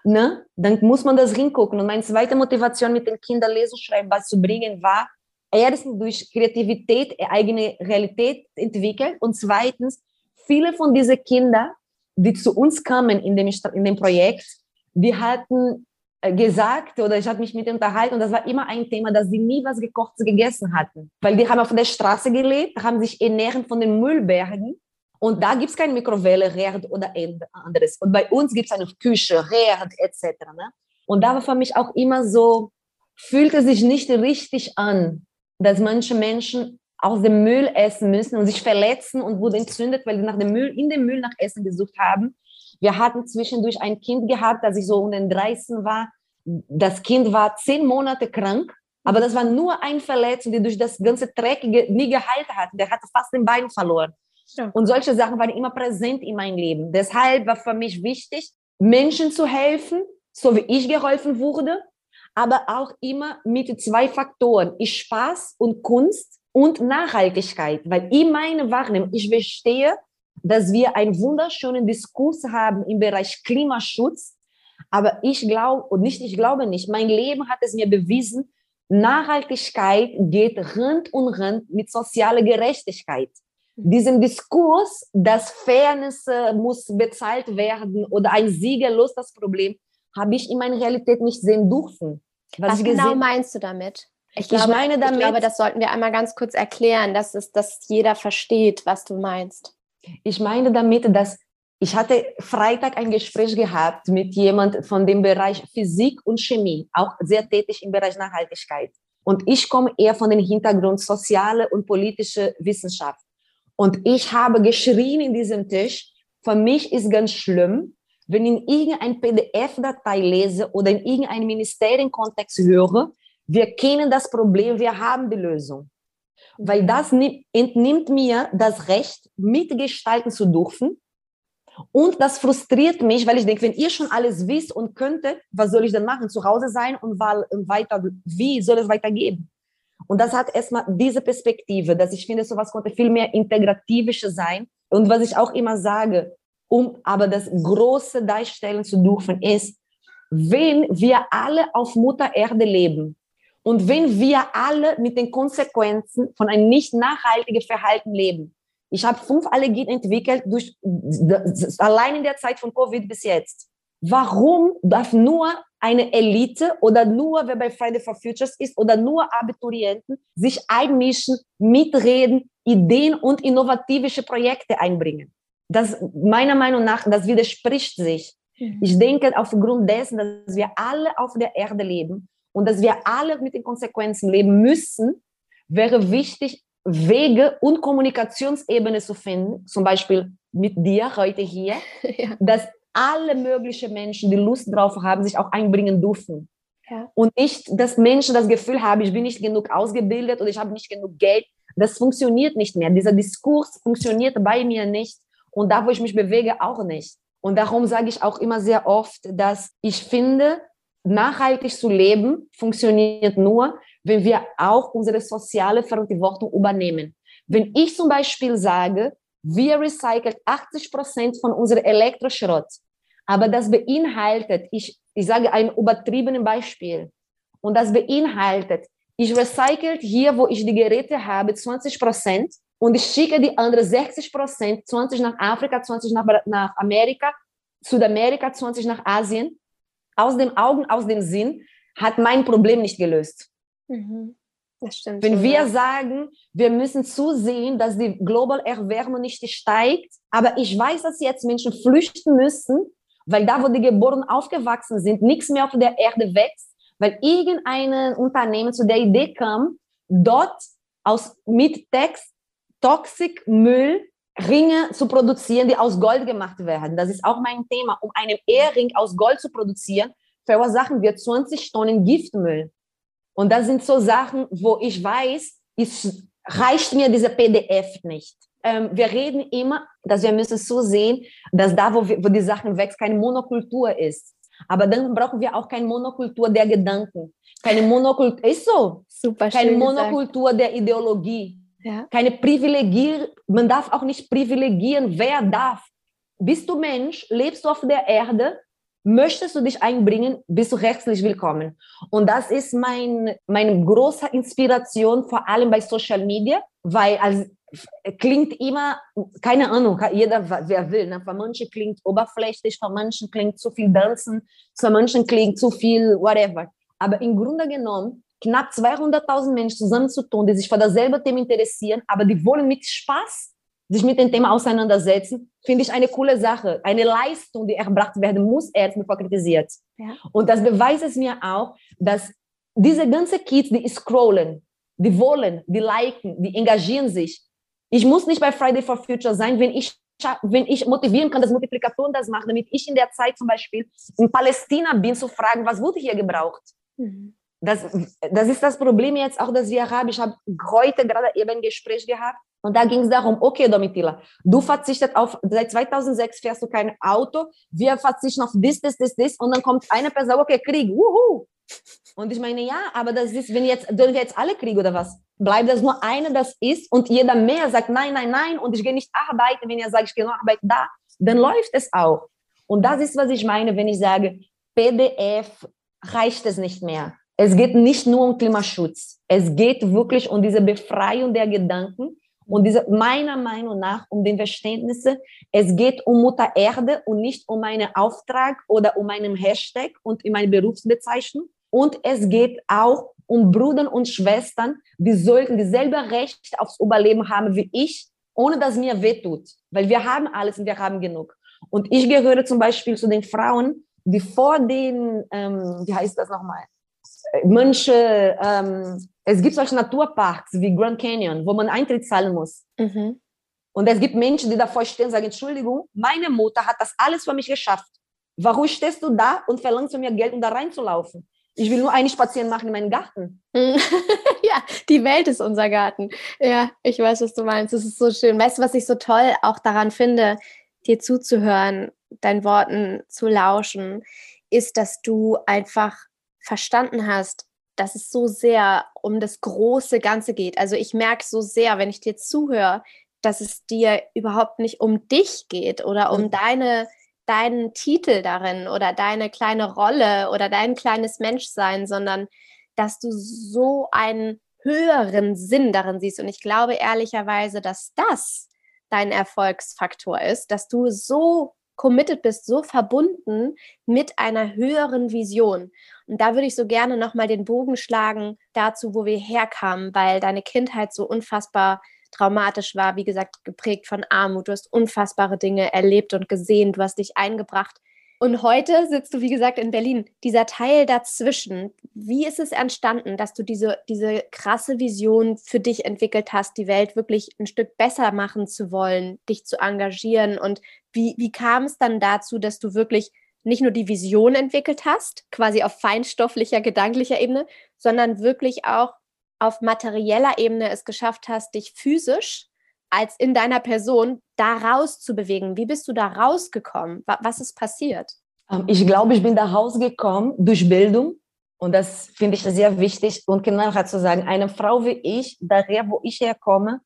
ne? dann muss man das hingucken. Und meine zweite Motivation mit den Kindern lesen, schreiben, was zu bringen, war, erstens durch Kreativität eigene Realität entwickelt und zweitens, viele von diesen Kindern, die zu uns kamen in dem, in dem Projekt, die hatten äh, gesagt oder ich habe mich mit unterhalten und das war immer ein Thema, dass sie nie was gekochtes gegessen hatten, weil die haben auf der Straße gelebt, haben sich ernähren von den Müllbergen und da gibt es keine Mikrowelle, Herd oder anderes. Und bei uns gibt es eine Küche, Herd etc. Ne? Und da war für mich auch immer so, fühlte sich nicht richtig an, dass manche Menschen aus dem Müll essen müssen und sich verletzen und wurden entzündet, weil sie nach dem Müll, in dem Müll nach Essen gesucht haben. Wir hatten zwischendurch ein Kind gehabt, als ich so um den 30 war. Das Kind war zehn Monate krank, aber das war nur ein Verletzung, die durch das ganze Dreckige nie geheilt hat. Der hatte fast den Bein verloren. Ja. Und solche Sachen waren immer präsent in meinem Leben. Deshalb war für mich wichtig, Menschen zu helfen, so wie ich geholfen wurde, aber auch immer mit zwei Faktoren, ist Spaß und Kunst und Nachhaltigkeit, weil in meiner Wahrnehmung, ich verstehe, dass wir einen wunderschönen Diskurs haben im Bereich Klimaschutz, aber ich glaube, und nicht, ich glaube nicht, mein Leben hat es mir bewiesen, Nachhaltigkeit geht Rand und Rand mit sozialer Gerechtigkeit. Diesem Diskurs, dass Fairness äh, muss bezahlt werden oder ein Sieger löst das Problem, habe ich in meiner Realität nicht sehen dürfen. Was, Was genau meinst du damit? Ich, glaube, ich meine damit, ich glaube, das sollten wir einmal ganz kurz erklären, dass, es, dass jeder versteht, was du meinst. Ich meine damit, dass ich hatte Freitag ein Gespräch gehabt mit jemand von dem Bereich Physik und Chemie, auch sehr tätig im Bereich Nachhaltigkeit. Und ich komme eher von dem Hintergrund soziale und politische Wissenschaft. Und ich habe geschrien in diesem Tisch, für mich ist ganz schlimm, wenn ich in irgendein PDF-Datei lese oder in irgendeinem Ministerienkontext höre, wir kennen das Problem, wir haben die Lösung. Weil das entnimmt mir das Recht, mitgestalten zu dürfen. Und das frustriert mich, weil ich denke, wenn ihr schon alles wisst und könntet, was soll ich denn machen? Zu Hause sein und weiter, wie soll es weitergehen? Und das hat erstmal diese Perspektive, dass ich finde, sowas konnte viel mehr integrativischer sein. Und was ich auch immer sage, um aber das Große darstellen zu dürfen, ist, wenn wir alle auf Mutter Erde leben und wenn wir alle mit den Konsequenzen von einem nicht nachhaltigen Verhalten leben, ich habe fünf Allergien entwickelt durch allein in der Zeit von Covid bis jetzt. Warum darf nur eine Elite oder nur wer bei Friday for Futures ist oder nur Abiturienten sich einmischen, mitreden, Ideen und innovative Projekte einbringen? Das meiner Meinung nach, das widerspricht sich. Mhm. Ich denke aufgrund dessen, dass wir alle auf der Erde leben und dass wir alle mit den Konsequenzen leben müssen, wäre wichtig, Wege und Kommunikationsebene zu finden, zum Beispiel mit dir heute hier, <laughs> ja. dass alle möglichen Menschen, die Lust drauf haben, sich auch einbringen dürfen. Ja. Und nicht, dass Menschen das Gefühl haben, ich bin nicht genug ausgebildet oder ich habe nicht genug Geld. Das funktioniert nicht mehr. Dieser Diskurs funktioniert bei mir nicht und da, wo ich mich bewege, auch nicht. Und darum sage ich auch immer sehr oft, dass ich finde, nachhaltig zu leben funktioniert nur, wenn wir auch unsere soziale Verantwortung übernehmen. Wenn ich zum Beispiel sage, wir recyceln 80 Prozent von unserem Elektroschrott, aber das beinhaltet, ich, ich sage ein übertriebenes Beispiel, und das beinhaltet, ich recycle hier, wo ich die Geräte habe, 20 Prozent und ich schicke die anderen 60 Prozent, 20 nach Afrika, 20 nach, nach Amerika, Südamerika, 20 nach Asien. Aus den Augen, aus dem Sinn hat mein Problem nicht gelöst. Mhm. Das stimmt. Wenn wir ja. sagen, wir müssen zusehen, dass die Global Erwärmung nicht steigt, aber ich weiß, dass jetzt Menschen flüchten müssen, weil da, wo die geboren aufgewachsen sind, nichts mehr auf der Erde wächst, weil irgendein Unternehmen zu der Idee kam, dort aus mit Text Toxic Müll Ringe zu produzieren, die aus Gold gemacht werden. Das ist auch mein Thema. Um einen Ehering aus Gold zu produzieren, verursachen wir 20 Tonnen Giftmüll. Und das sind so Sachen, wo ich weiß, es reicht mir dieser PDF nicht. Ähm, wir reden immer, dass wir müssen so sehen, dass da, wo, wir, wo die Sachen wächst, keine Monokultur ist. Aber dann brauchen wir auch keine Monokultur der Gedanken. Keine Monokultur, ist so. Super Keine Monokultur gesagt. der Ideologie. Ja. Keine Privilegier, man darf auch nicht privilegieren, wer darf. Bist du Mensch, lebst du auf der Erde, möchtest du dich einbringen, bist du herzlich willkommen. Und das ist mein, meine große Inspiration, vor allem bei Social Media, weil als, klingt immer, keine Ahnung, jeder, wer will, ne? für manche klingt oberflächlich, für manchen klingt zu viel Tanzen, für manchen klingt zu viel whatever. Aber im Grunde genommen, knapp 200.000 Menschen zusammenzutun, die sich für dasselbe Thema interessieren, aber die wollen mit Spaß sich mit dem Thema auseinandersetzen, finde ich eine coole Sache. Eine Leistung, die erbracht werden muss, erst bevor kritisiert. Ja. Und das beweist es mir auch, dass diese ganzen Kids, die scrollen, die wollen, die liken, die engagieren sich. Ich muss nicht bei Friday for Future sein, wenn ich wenn ich motivieren kann, dass Multiplikatoren das machen, damit ich in der Zeit zum Beispiel in Palästina bin, zu fragen, was wurde hier gebraucht? Mhm. Das, das ist das Problem jetzt auch, dass wir haben. Ich habe heute gerade eben ein Gespräch gehabt und da ging es darum, okay, Domitila, du verzichtest auf, seit 2006 fährst du kein Auto, wir verzichten auf das, das, das, das und dann kommt eine Person, okay, Krieg, wuhu. Und ich meine, ja, aber das ist, wenn jetzt, sollen wir jetzt alle Krieg oder was? Bleibt das nur eine, das ist und jeder mehr sagt, nein, nein, nein und ich gehe nicht arbeiten, wenn ihr sagt, ich gehe nur arbeiten da, dann läuft es auch. Und das ist, was ich meine, wenn ich sage, PDF reicht es nicht mehr. Es geht nicht nur um Klimaschutz. Es geht wirklich um diese Befreiung der Gedanken Und diese, meiner Meinung nach, um den Verständnis, es geht um Mutter Erde und nicht um einen Auftrag oder um einen Hashtag und um eine Berufsbezeichnung. Und es geht auch um Brüder und Schwestern, die sollten dieselbe Recht aufs Überleben haben wie ich, ohne dass mir wehtut. Weil wir haben alles und wir haben genug. Und ich gehöre zum Beispiel zu den Frauen, die vor den, ähm, wie heißt das nochmal, manche, ähm, es gibt solche Naturparks wie Grand Canyon, wo man Eintritt zahlen muss. Mhm. Und es gibt Menschen, die davor stehen und sagen, Entschuldigung, meine Mutter hat das alles für mich geschafft. Warum stehst du da und verlangst von mir Geld, um da reinzulaufen? Ich will nur einen Spazieren machen in meinem Garten. <laughs> ja, die Welt ist unser Garten. Ja, ich weiß, was du meinst. Das ist so schön. Weißt du, was ich so toll auch daran finde, dir zuzuhören, deinen Worten zu lauschen, ist, dass du einfach verstanden hast, dass es so sehr um das große Ganze geht. Also ich merke so sehr, wenn ich dir zuhöre, dass es dir überhaupt nicht um dich geht oder um mhm. deine deinen Titel darin oder deine kleine Rolle oder dein kleines Menschsein, sondern dass du so einen höheren Sinn darin siehst. Und ich glaube ehrlicherweise, dass das dein Erfolgsfaktor ist, dass du so committed bist, so verbunden mit einer höheren Vision. Und da würde ich so gerne nochmal den Bogen schlagen dazu, wo wir herkamen, weil deine Kindheit so unfassbar traumatisch war, wie gesagt, geprägt von Armut. Du hast unfassbare Dinge erlebt und gesehen, du hast dich eingebracht. Und heute sitzt du, wie gesagt, in Berlin. Dieser Teil dazwischen, wie ist es entstanden, dass du diese, diese krasse Vision für dich entwickelt hast, die Welt wirklich ein Stück besser machen zu wollen, dich zu engagieren? Und wie, wie kam es dann dazu, dass du wirklich nicht nur die Vision entwickelt hast, quasi auf feinstofflicher, gedanklicher Ebene, sondern wirklich auch auf materieller Ebene es geschafft hast, dich physisch als in deiner Person da rauszubewegen. Wie bist du da rausgekommen? Was ist passiert? Ähm, ich glaube, ich bin da rausgekommen durch Bildung. Und das finde ich sehr wichtig. Und genau zu sagen, eine Frau wie ich, daher, wo ich herkomme,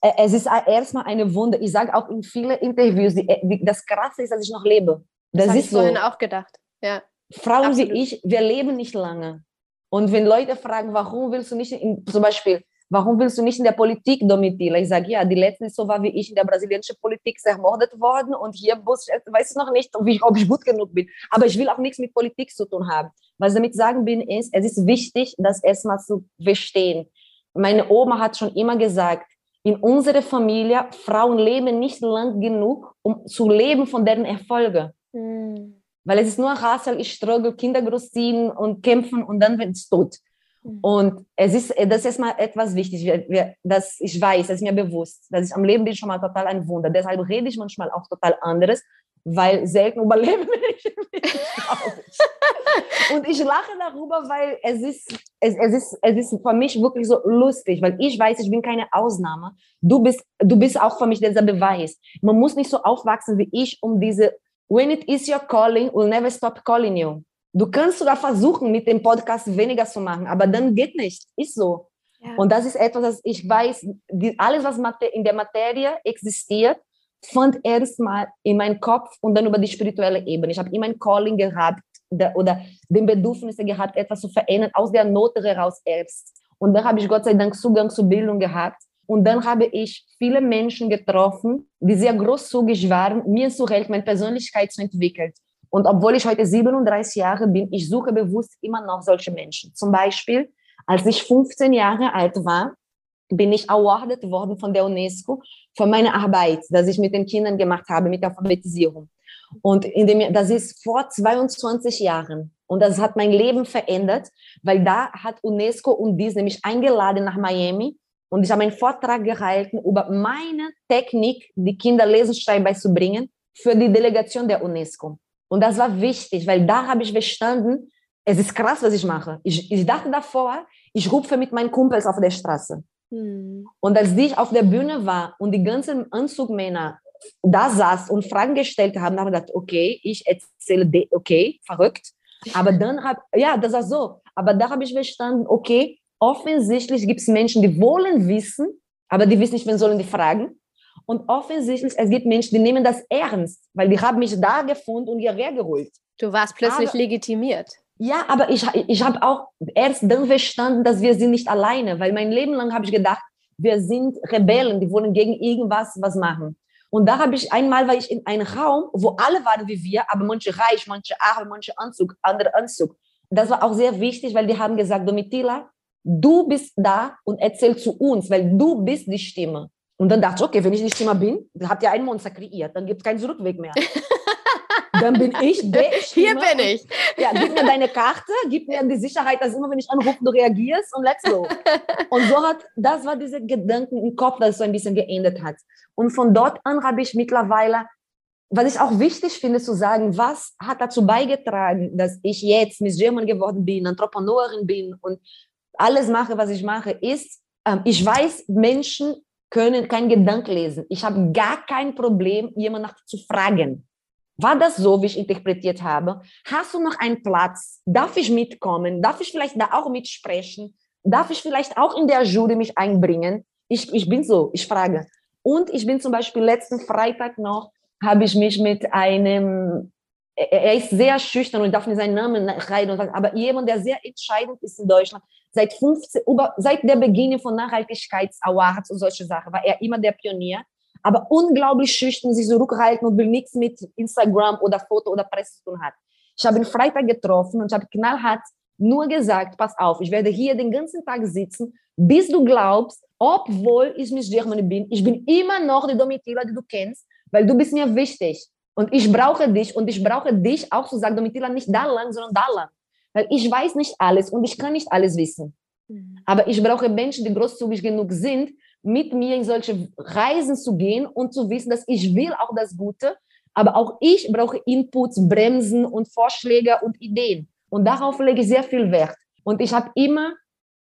äh, es ist erstmal eine Wunde. Ich sage auch in vielen Interviews, äh, das Krasse ist, dass ich noch lebe. Das, das habe ich vorhin so. auch gedacht. Ja. Frauen Absolut. wie ich, wir leben nicht lange. Und wenn Leute fragen, warum willst du nicht, in, zum Beispiel, warum willst du nicht in der Politik, Domitila? Ich sage, ja, die letzte so war wie ich in der brasilianischen Politik ermordet worden und hier muss, weiß ich noch nicht, ob ich, ob ich gut genug bin. Aber ich will auch nichts mit Politik zu tun haben. Was ich damit sagen bin, ist, es ist wichtig, das erstmal zu verstehen. Meine Oma hat schon immer gesagt, in unserer Familie, Frauen leben nicht lang genug, um zu leben von deren Erfolge. Mhm. Weil es ist nur Hassel, ich struggle, Kinder großziehen und kämpfen und dann wird es tot. Mhm. Und es ist, das ist erstmal etwas wichtig, dass ich weiß, das ist mir bewusst, dass ich am Leben bin schon mal total ein Wunder. Deshalb rede ich manchmal auch total anderes, weil selten überleben <laughs> Menschen. und ich lache darüber, weil es ist, es, es, ist, es ist für mich wirklich so lustig, weil ich weiß, ich bin keine Ausnahme. Du bist, du bist auch für mich dieser Beweis. Man muss nicht so aufwachsen wie ich, um diese When it is your calling, we'll never stop calling you. Du kannst sogar versuchen, mit dem Podcast weniger zu machen, aber dann geht nicht. Ist so. Ja. Und das ist etwas, das ich weiß, die, alles, was in der Materie existiert, fand erstmal in meinem Kopf und dann über die spirituelle Ebene. Ich habe immer ein Calling gehabt der, oder den Bedürfnis gehabt, etwas zu verändern, aus der Not heraus erst. Und dann habe ich Gott sei Dank Zugang zur Bildung gehabt und dann habe ich viele Menschen getroffen, die sehr großzügig waren, mir zu helfen, meine Persönlichkeit zu entwickeln. Und obwohl ich heute 37 Jahre bin, ich suche bewusst immer noch solche Menschen. Zum Beispiel, als ich 15 Jahre alt war, bin ich awarded worden von der UNESCO für meine Arbeit, dass ich mit den Kindern gemacht habe, mit Alphabetisierung. Und in dem, das ist vor 22 Jahren. Und das hat mein Leben verändert, weil da hat UNESCO und Disney mich eingeladen nach Miami und ich habe einen Vortrag gehalten über meine Technik, die Kinder lesen, schreiben beizubringen, für die Delegation der UNESCO. Und das war wichtig, weil da habe ich verstanden, es ist krass, was ich mache. Ich, ich dachte davor, ich rufe mit meinen Kumpels auf der Straße. Hm. Und als ich auf der Bühne war und die ganzen Anzugmänner da saß und Fragen gestellt haben, habe ich gedacht, okay, ich erzähle, okay, verrückt. Aber dann habe, ja, das war so. Aber da habe ich verstanden, okay, offensichtlich gibt es Menschen, die wollen wissen, aber die wissen nicht, wen sollen die fragen. Und offensichtlich, es gibt Menschen, die nehmen das ernst, weil die haben mich da gefunden und hierher geholt. Du warst plötzlich aber, legitimiert. Ja, aber ich, ich habe auch erst dann verstanden, dass wir sind nicht alleine, weil mein Leben lang habe ich gedacht, wir sind Rebellen, die wollen gegen irgendwas was machen. Und da habe ich einmal, war ich in einem Raum, wo alle waren wie wir, aber manche reich, manche arm, manche Anzug, andere Anzug. Das war auch sehr wichtig, weil die haben gesagt, Domitila, du bist da und erzähl zu uns, weil du bist die Stimme. Und dann dachte ich, okay, wenn ich die Stimme bin, habt ihr ein Monster kreiert, dann gibt es keinen Zurückweg mehr. <laughs> dann bin ich der Hier bin ich. Ja, gib mir deine Karte, gib mir die Sicherheit, dass immer, wenn ich anrufe, du reagierst und let's go. <laughs> Und so hat, das war diese Gedanken im Kopf, das so ein bisschen geändert hat. Und von dort an habe ich mittlerweile, was ich auch wichtig finde zu sagen, was hat dazu beigetragen, dass ich jetzt Miss German geworden bin, Entrepreneurin bin und alles mache, was ich mache, ist, ähm, ich weiß, Menschen können kein Gedanke lesen. Ich habe gar kein Problem, jemanden zu fragen. War das so, wie ich interpretiert habe? Hast du noch einen Platz? Darf ich mitkommen? Darf ich vielleicht da auch mitsprechen? Darf ich vielleicht auch in der Jury mich einbringen? Ich, ich bin so, ich frage. Und ich bin zum Beispiel letzten Freitag noch, habe ich mich mit einem, er ist sehr schüchtern und darf nicht seinen Namen rein, aber jemand, der sehr entscheidend ist in Deutschland, seit 15, über, seit der Beginn von Nachhaltigkeitsawards und solche Sachen, war er immer der Pionier aber unglaublich schüchtern, sich zurückhalten und will nichts mit Instagram oder Foto oder Presse zu tun hat. Ich habe ihn Freitag getroffen und habe knallhart nur gesagt, pass auf, ich werde hier den ganzen Tag sitzen, bis du glaubst, obwohl ich Miss Germany bin, ich bin immer noch die Domitila, die du kennst, weil du bist mir wichtig. Und ich brauche dich und ich brauche dich auch zu sagen, Domitila, nicht da lang, sondern da lang. Weil ich weiß nicht alles und ich kann nicht alles wissen. Mhm. Aber ich brauche Menschen, die großzügig genug sind, mit mir in solche Reisen zu gehen und zu wissen, dass ich will auch das Gute, aber auch ich brauche Inputs, Bremsen und Vorschläge und Ideen. Und darauf lege ich sehr viel Wert. Und ich habe immer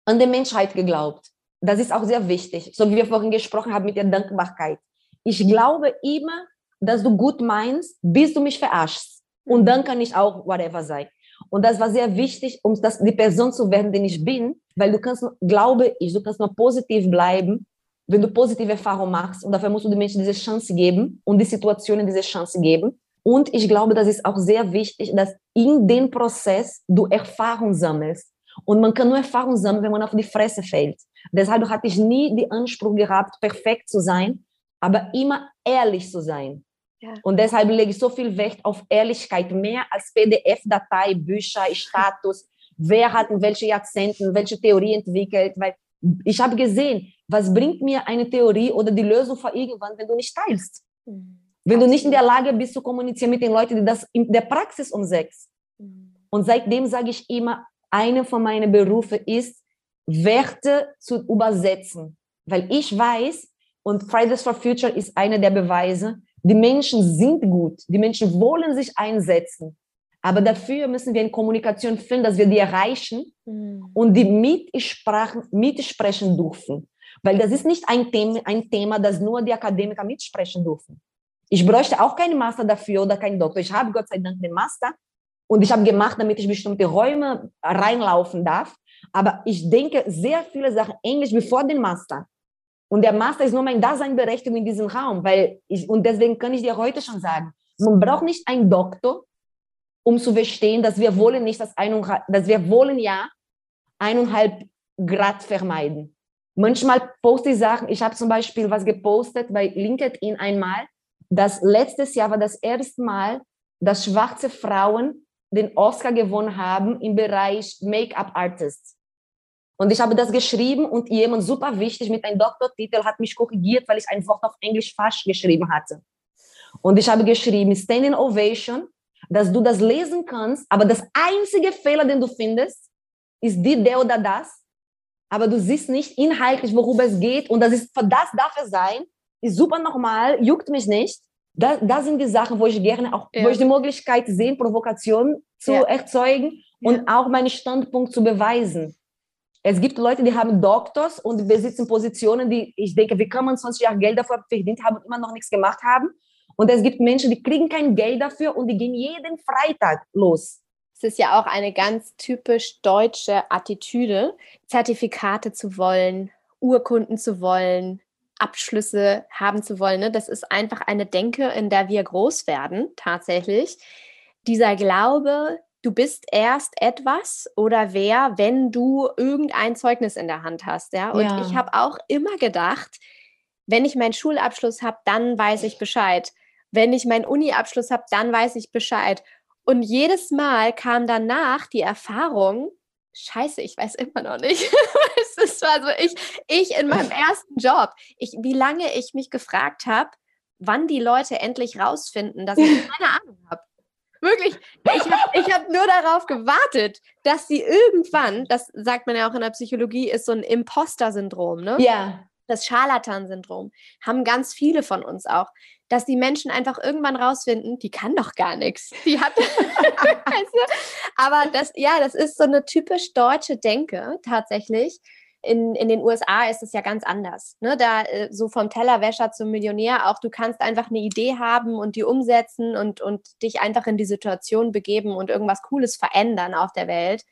an die Menschheit geglaubt. Das ist auch sehr wichtig, so wie wir vorhin gesprochen haben mit der Dankbarkeit. Ich glaube immer, dass du gut meinst, bis du mich verarschst. Und dann kann ich auch whatever sein. Und das war sehr wichtig, um das, die Person zu werden, die ich bin, weil du kannst, glaube ich, du kannst nur positiv bleiben, wenn du positive Erfahrungen machst. Und dafür musst du den Menschen diese Chance geben und die Situationen diese Chance geben. Und ich glaube, das ist auch sehr wichtig, dass in dem Prozess du Erfahrung sammelst. Und man kann nur Erfahrung sammeln, wenn man auf die Fresse fällt. Deshalb hatte ich nie den Anspruch gehabt, perfekt zu sein, aber immer ehrlich zu sein. Ja. Und deshalb lege ich so viel Wert auf Ehrlichkeit, mehr als PDF-Datei, Bücher, Status, wer hat in welchen Jahrzehnten welche Theorie entwickelt, weil ich habe gesehen, was bringt mir eine Theorie oder die Lösung für irgendwann, wenn du nicht teilst? Mhm. Wenn du nicht in der Lage bist zu kommunizieren mit den Leuten, die das in der Praxis umsetzen. Mhm. Und seitdem sage ich immer, eine von meinen Berufen ist, Werte zu übersetzen. Weil ich weiß, und Fridays for Future ist einer der Beweise, die Menschen sind gut, die Menschen wollen sich einsetzen. Aber dafür müssen wir in Kommunikation finden, dass wir die erreichen mhm. und die mitsprachen, mitsprechen dürfen. Weil das ist nicht ein Thema, ein Thema, das nur die Akademiker mitsprechen dürfen. Ich bräuchte auch keinen Master dafür oder keinen Doktor. Ich habe Gott sei Dank den Master und ich habe gemacht, damit ich bestimmte Räume reinlaufen darf. Aber ich denke sehr viele Sachen Englisch bevor den Master. Und der Master ist nur mein Daseinberechtigung in diesem Raum, weil ich, und deswegen kann ich dir heute schon sagen, man braucht nicht einen Doktor, um zu verstehen, dass wir wollen nicht das eineinhalb, dass wir wollen ja eineinhalb Grad vermeiden. Manchmal poste ich Sachen, ich habe zum Beispiel was gepostet bei LinkedIn einmal, dass letztes Jahr war das erste Mal, dass schwarze Frauen den Oscar gewonnen haben im Bereich Make-up Artists. Und ich habe das geschrieben und jemand super wichtig mit einem Doktortitel hat mich korrigiert, weil ich ein Wort auf Englisch falsch geschrieben hatte. Und ich habe geschrieben, Standing Ovation, dass du das lesen kannst, aber das einzige Fehler, den du findest, ist die, der oder das, aber du siehst nicht inhaltlich, worüber es geht. Und das ist, für das darf es sein, ist super normal, juckt mich nicht. Das, das sind die Sachen, wo ich gerne auch, ja. wo ich die Möglichkeit sehe, Provokation zu ja. erzeugen und ja. auch meinen Standpunkt zu beweisen. Es gibt Leute, die haben Doktors und besitzen Positionen, die ich denke, wie kann man 20 Jahre Geld dafür verdient haben und immer noch nichts gemacht haben? Und es gibt Menschen, die kriegen kein Geld dafür und die gehen jeden Freitag los. Es ist ja auch eine ganz typisch deutsche Attitüde, Zertifikate zu wollen, Urkunden zu wollen, Abschlüsse haben zu wollen. Ne? Das ist einfach eine Denke, in der wir groß werden, tatsächlich. Dieser Glaube, du bist erst etwas oder wer, wenn du irgendein Zeugnis in der Hand hast, ja. Und ja. ich habe auch immer gedacht, wenn ich meinen Schulabschluss habe, dann weiß ich Bescheid. Wenn ich meinen Uni-Abschluss habe, dann weiß ich Bescheid. Und jedes Mal kam danach die Erfahrung, scheiße, ich weiß immer noch nicht. <laughs> es ist so, also ich, ich in meinem ersten Job, ich, wie lange ich mich gefragt habe, wann die Leute endlich rausfinden, dass ich <laughs> keine Ahnung habe. Wirklich, ich habe ich hab nur darauf gewartet, dass sie irgendwann, das sagt man ja auch in der Psychologie, ist so ein Imposter-Syndrom, ne? Ja. Das Scharlatan-Syndrom haben ganz viele von uns auch, dass die Menschen einfach irgendwann rausfinden, die kann doch gar nichts. Die hat, <laughs> aber das, ja, das ist so eine typisch deutsche Denke tatsächlich in, in den USA ist es ja ganz anders. Ne? Da äh, so vom Tellerwäscher zum Millionär auch, du kannst einfach eine Idee haben und die umsetzen und, und dich einfach in die Situation begeben und irgendwas Cooles verändern auf der Welt.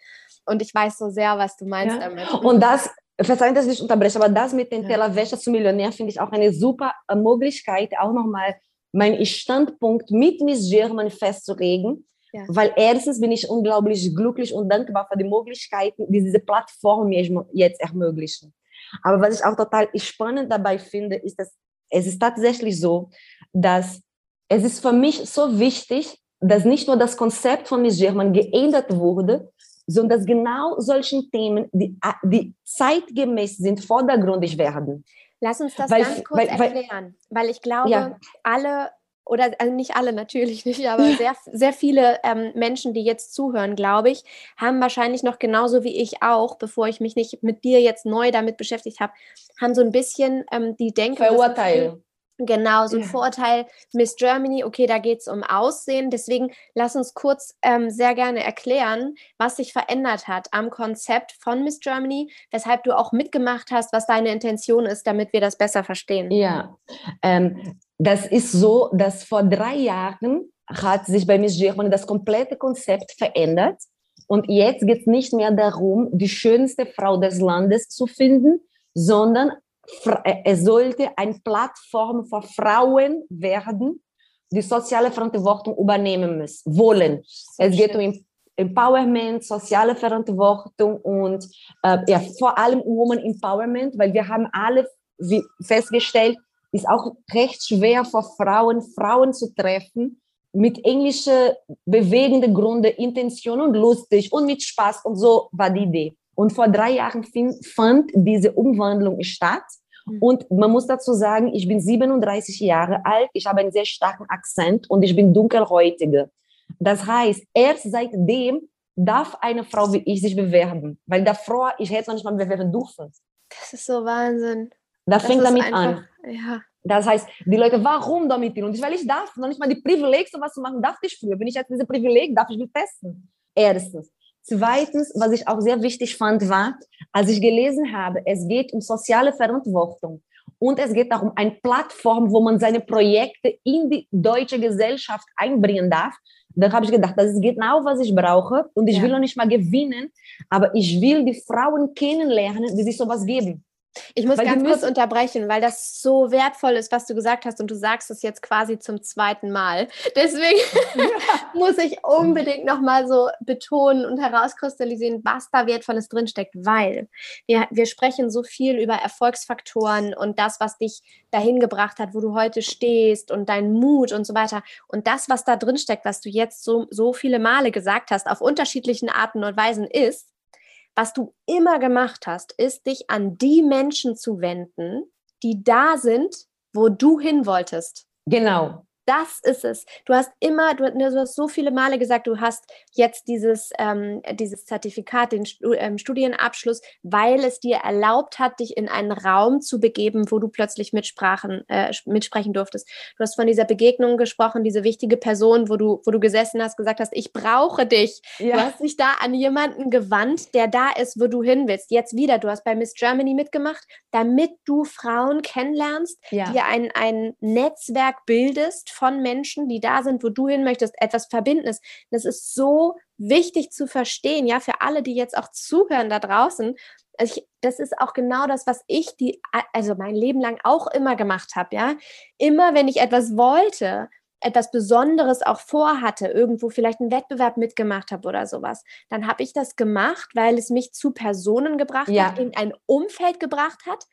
Und ich weiß so sehr, was du meinst ja. damit. Und das, verzeihen, dass ich unterbreche, aber das mit dem ja. Tellerwäscher zum Millionär finde ich auch eine super äh, Möglichkeit, auch nochmal meinen Standpunkt mit Miss German festzulegen ja. Weil erstens bin ich unglaublich glücklich und dankbar für die Möglichkeiten, die diese Plattform jetzt ermöglichen. Aber was ich auch total spannend dabei finde, ist, dass es ist tatsächlich so, dass es ist für mich so wichtig, dass nicht nur das Konzept von Miss German geändert wurde, sondern dass genau solchen Themen, die, die zeitgemäß sind, vordergründig werden. Lass uns das weil, ganz kurz weil, erklären, weil ich glaube, ja. alle oder also nicht alle natürlich nicht, <laughs> aber sehr, sehr viele ähm, Menschen, die jetzt zuhören, glaube ich, haben wahrscheinlich noch genauso wie ich auch, bevor ich mich nicht mit dir jetzt neu damit beschäftigt habe, haben so ein bisschen ähm, die Denke. Verurteil. Genau, so ein ja. Vorurteil, Miss Germany, okay, da geht es um Aussehen. Deswegen lass uns kurz ähm, sehr gerne erklären, was sich verändert hat am Konzept von Miss Germany, weshalb du auch mitgemacht hast, was deine Intention ist, damit wir das besser verstehen. Ja, ähm, das ist so, dass vor drei Jahren hat sich bei Miss Germany das komplette Konzept verändert. Und jetzt geht es nicht mehr darum, die schönste Frau des Landes zu finden, sondern es sollte eine Plattform für Frauen werden, die soziale Verantwortung übernehmen müssen, wollen. Es geht um Empowerment, soziale Verantwortung und äh, ja, vor allem Woman Empowerment, weil wir haben alle festgestellt, ist auch recht schwer für Frauen, Frauen zu treffen, mit englischen bewegenden Gründen, Intention und lustig und mit Spaß und so war die Idee. Und vor drei Jahren fand diese Umwandlung statt. Mhm. Und man muss dazu sagen, ich bin 37 Jahre alt, ich habe einen sehr starken Akzent und ich bin dunkelhäutige. Das heißt, erst seitdem darf eine Frau wie ich sich bewerben, weil davor, ich hätte noch nicht mal bewerben dürfen. Das ist so Wahnsinn. Das, das fängt damit einfach, an. Ja. Das heißt, die Leute, warum damit? Und ich, weil ich darf, noch nicht mal die Privileg, sowas zu machen, darf ich früher. Bin ich jetzt diese Privileg, darf ich mich testen. Erstens. Zweitens, was ich auch sehr wichtig fand, war, als ich gelesen habe, es geht um soziale Verantwortung und es geht auch um eine Plattform, wo man seine Projekte in die deutsche Gesellschaft einbringen darf. Dann habe ich gedacht, das ist genau, was ich brauche und ich ja. will noch nicht mal gewinnen, aber ich will die Frauen kennenlernen, die sich sowas geben. Ich muss weil ganz kurz unterbrechen, weil das so wertvoll ist, was du gesagt hast und du sagst es jetzt quasi zum zweiten Mal. <laughs> Deswegen ja. muss ich unbedingt nochmal so betonen und herauskristallisieren, was da Wertvolles drinsteckt, weil wir, wir sprechen so viel über Erfolgsfaktoren und das, was dich dahin gebracht hat, wo du heute stehst und dein Mut und so weiter. Und das, was da drinsteckt, was du jetzt so, so viele Male gesagt hast, auf unterschiedlichen Arten und Weisen ist, was du immer gemacht hast, ist, dich an die Menschen zu wenden, die da sind, wo du hin wolltest. Genau. Das ist es. Du hast immer, du, du, hast so viele Male gesagt, du hast jetzt dieses, ähm, dieses Zertifikat, den ähm, Studienabschluss, weil es dir erlaubt hat, dich in einen Raum zu begeben, wo du plötzlich mitsprachen, äh, mitsprechen durftest. Du hast von dieser Begegnung gesprochen, diese wichtige Person, wo du, wo du gesessen hast, gesagt hast, ich brauche dich. Ja. Du hast dich da an jemanden gewandt, der da ist, wo du hin willst. Jetzt wieder, du hast bei Miss Germany mitgemacht, damit du Frauen kennenlernst, ja. dir ein, ein Netzwerk bildest von Menschen, die da sind, wo du hin möchtest, etwas Verbindendes. Das ist so wichtig zu verstehen, ja, für alle, die jetzt auch zuhören da draußen. Also ich, das ist auch genau das, was ich die, also mein Leben lang auch immer gemacht habe, ja. Immer, wenn ich etwas wollte, etwas Besonderes auch vorhatte, irgendwo vielleicht einen Wettbewerb mitgemacht habe oder sowas, dann habe ich das gemacht, weil es mich zu Personen gebracht ja. hat, in ein Umfeld gebracht hat,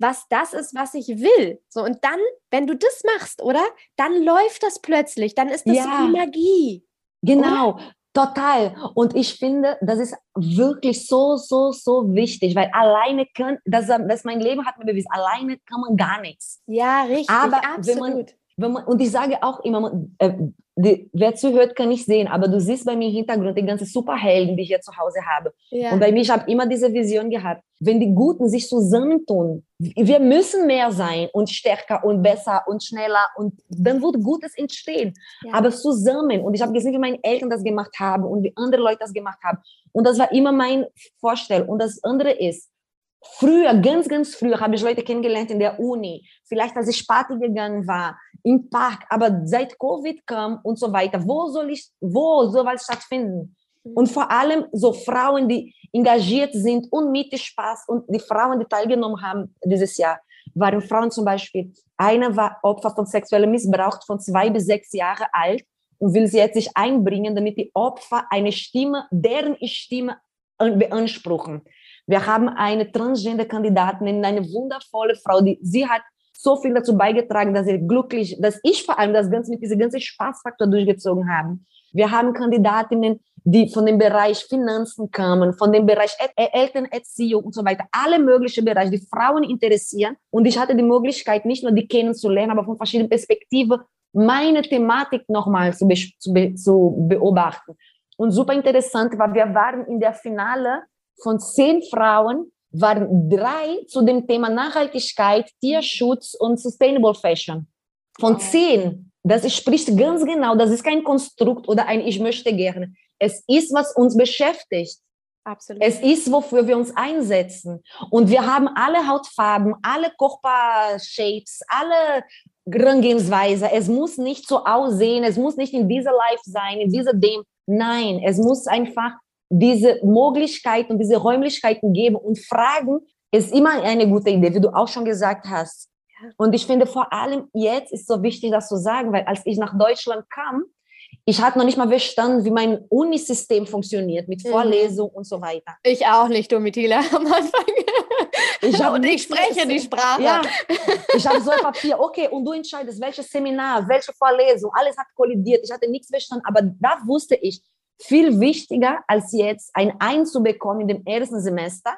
was das ist, was ich will. So, und dann, wenn du das machst, oder? Dann läuft das plötzlich, dann ist das ja. so wie Magie. Genau. Oder? Total. Und ich finde, das ist wirklich so, so, so wichtig, weil alleine kann, das, das mein Leben hat mir bewiesen, alleine kann man gar nichts. Ja, richtig. Aber absolut. Wenn man, man, und ich sage auch immer, äh, die, wer zuhört, kann nicht sehen, aber du siehst bei mir im Hintergrund die ganzen Superhelden, die ich hier zu Hause habe. Ja. Und bei mir, ich habe immer diese Vision gehabt, wenn die Guten sich zusammentun, wir müssen mehr sein und stärker und besser und schneller und dann wird Gutes entstehen. Ja. Aber zusammen, und ich habe gesehen, wie meine Eltern das gemacht haben und wie andere Leute das gemacht haben. Und das war immer mein Vorstell. Und das andere ist, Früher, ganz, ganz früher habe ich Leute kennengelernt in der Uni, vielleicht als ich Party gegangen war, im Park, aber seit Covid kam und so weiter, wo soll ich, wo soll was stattfinden? Mhm. Und vor allem so Frauen, die engagiert sind und mit Spaß und die Frauen, die teilgenommen haben dieses Jahr, waren Frauen zum Beispiel. Eine war Opfer von sexuellem Missbrauch von zwei bis sechs Jahre alt und will sie jetzt sich einbringen, damit die Opfer eine Stimme, deren Stimme beanspruchen. Wir haben eine Transgender-Kandidatin, eine wundervolle Frau, die sie hat so viel dazu beigetragen, dass sie glücklich, dass ich vor allem das Ganze mit diesem ganzen Spaßfaktor durchgezogen habe. Wir haben Kandidatinnen, die von dem Bereich Finanzen kamen, von dem Bereich El Elternerziehung und so weiter, alle möglichen Bereiche, die Frauen interessieren. Und ich hatte die Möglichkeit, nicht nur die kennenzulernen, aber von verschiedenen Perspektiven meine Thematik nochmal zu, be zu beobachten. Und super interessant war, wir waren in der Finale von zehn Frauen waren drei zu dem Thema Nachhaltigkeit, Tierschutz und Sustainable Fashion. Von zehn. Das spricht ganz genau, das ist kein Konstrukt oder ein Ich möchte gerne. Es ist, was uns beschäftigt. Absolut. Es ist, wofür wir uns einsetzen. Und wir haben alle Hautfarben, alle Körpershapes, alle Herangehensweise. Es muss nicht so aussehen, es muss nicht in dieser Life sein, in dieser dem. Nein, es muss einfach diese Möglichkeiten diese Räumlichkeiten geben und fragen ist immer eine gute Idee, wie du auch schon gesagt hast. Und ich finde vor allem jetzt ist so wichtig, das zu sagen, weil als ich nach Deutschland kam, ich hatte noch nicht mal verstanden, wie mein Unisystem funktioniert mit mhm. Vorlesung mhm. und so weiter. Ich auch nicht, Domitila, <laughs> am Anfang. Ich und ich spreche die Sprache. Ja, ich habe so ein Papier, okay, und du entscheidest, welches Seminar, welche Vorlesung, alles hat kollidiert. Ich hatte nichts verstanden, aber da wusste ich, viel wichtiger als jetzt ein Eins zu bekommen in dem ersten Semester,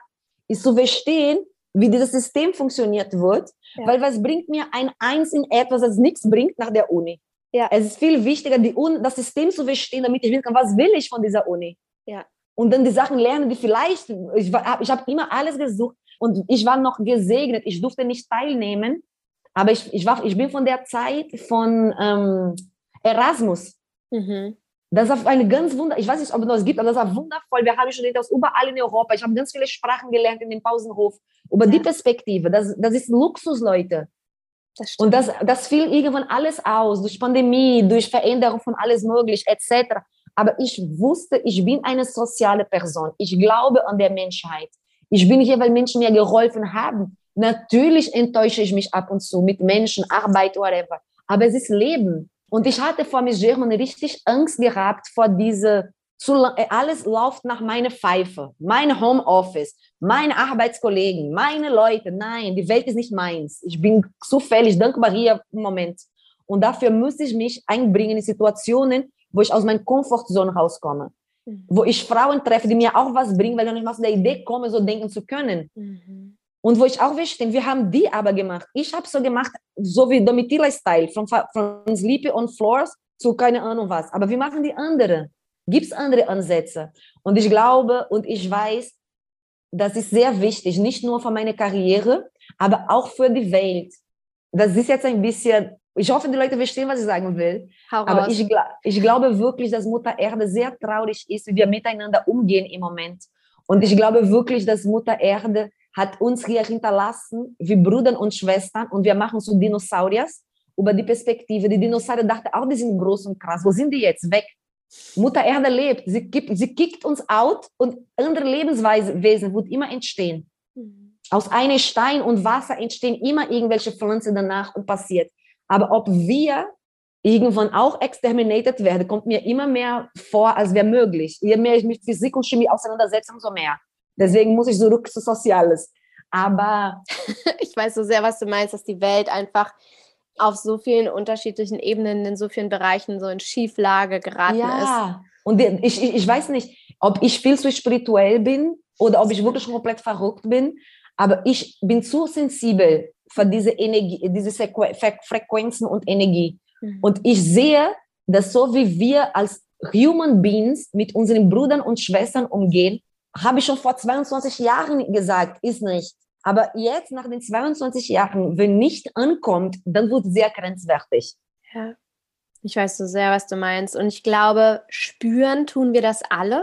ist zu verstehen, wie dieses System funktioniert wird. Ja. Weil was bringt mir ein Eins in etwas, das nichts bringt nach der Uni? Ja. Es ist viel wichtiger, die Uni, das System zu verstehen, damit ich wissen kann, was will ich von dieser Uni? Ja. Und dann die Sachen lernen, die vielleicht, ich, ich habe immer alles gesucht und ich war noch gesegnet, ich durfte nicht teilnehmen, aber ich, ich, war, ich bin von der Zeit von ähm, Erasmus. Mhm. Das ist eine ganz wunder, ich weiß nicht, ob es das gibt, aber das war wundervoll. Wir haben Studenten aus überall in Europa. Ich habe ganz viele Sprachen gelernt in dem Pausenhof über ja. die Perspektive. Das, das ist Luxus, Leute. Das und das, das fiel irgendwann alles aus, durch Pandemie, durch Veränderung von alles möglich, etc. Aber ich wusste, ich bin eine soziale Person. Ich glaube an der Menschheit. Ich bin hier, weil Menschen mir geholfen haben. Natürlich enttäusche ich mich ab und zu mit Menschen, Arbeit, whatever. Aber es ist Leben. Und ich hatte vor mir Germany richtig Angst gehabt vor diese, äh, alles läuft nach meiner Pfeife, mein Homeoffice, meine Arbeitskollegen, meine Leute. Nein, die Welt ist nicht meins. Ich bin zufällig dankbar hier im Moment. Und dafür muss ich mich einbringen in Situationen, wo ich aus meiner Komfortzone rauskomme. Mhm. Wo ich Frauen treffe, die mir auch was bringen, weil ich nicht aus der Idee komme, so denken zu können. Mhm. Und wo ich auch verstehe, wir haben die aber gemacht. Ich habe so gemacht, so wie Domitila-Style, von, von Sleepy on Floors zu keine Ahnung was. Aber wir machen die andere. Gibt es andere Ansätze? Und ich glaube und ich weiß, das ist sehr wichtig, nicht nur für meine Karriere, aber auch für die Welt. Das ist jetzt ein bisschen, ich hoffe, die Leute verstehen, was ich sagen will. aber ich, ich glaube wirklich, dass Mutter Erde sehr traurig ist, wie wir miteinander umgehen im Moment. Und ich glaube wirklich, dass Mutter Erde hat uns hier hinterlassen wie Brüder und Schwestern und wir machen so Dinosauriers über die Perspektive. Die Dinosaurier dachten auch, die sind groß und krass. Wo sind die jetzt? Weg. Mutter Erde lebt. Sie, gibt, sie kickt uns out und andere Lebenswesen wird immer entstehen. Mhm. Aus einem Stein und Wasser entstehen immer irgendwelche Pflanzen danach und passiert. Aber ob wir irgendwann auch exterminated werde, kommt mir immer mehr vor, als wäre möglich. Je mehr ich mich mit Physik und Chemie auseinandersetze, umso mehr. Deswegen muss ich zurück zu Soziales. Aber <laughs> ich weiß so sehr, was du meinst, dass die Welt einfach auf so vielen unterschiedlichen Ebenen, in so vielen Bereichen so in Schieflage geraten ja. ist. Und ich, ich, ich weiß nicht, ob ich viel zu spirituell bin oder ob ich wirklich komplett verrückt bin, aber ich bin zu sensibel für diese Energie, diese Frequenzen und Energie. Mhm. Und ich sehe, dass so wie wir als Human Beings mit unseren Brüdern und Schwestern umgehen, habe ich schon vor 22 Jahren gesagt, ist nicht. Aber jetzt, nach den 22 Jahren, wenn nicht ankommt, dann wird sehr grenzwertig. Ja, ich weiß so sehr, was du meinst. Und ich glaube, spüren tun wir das alle.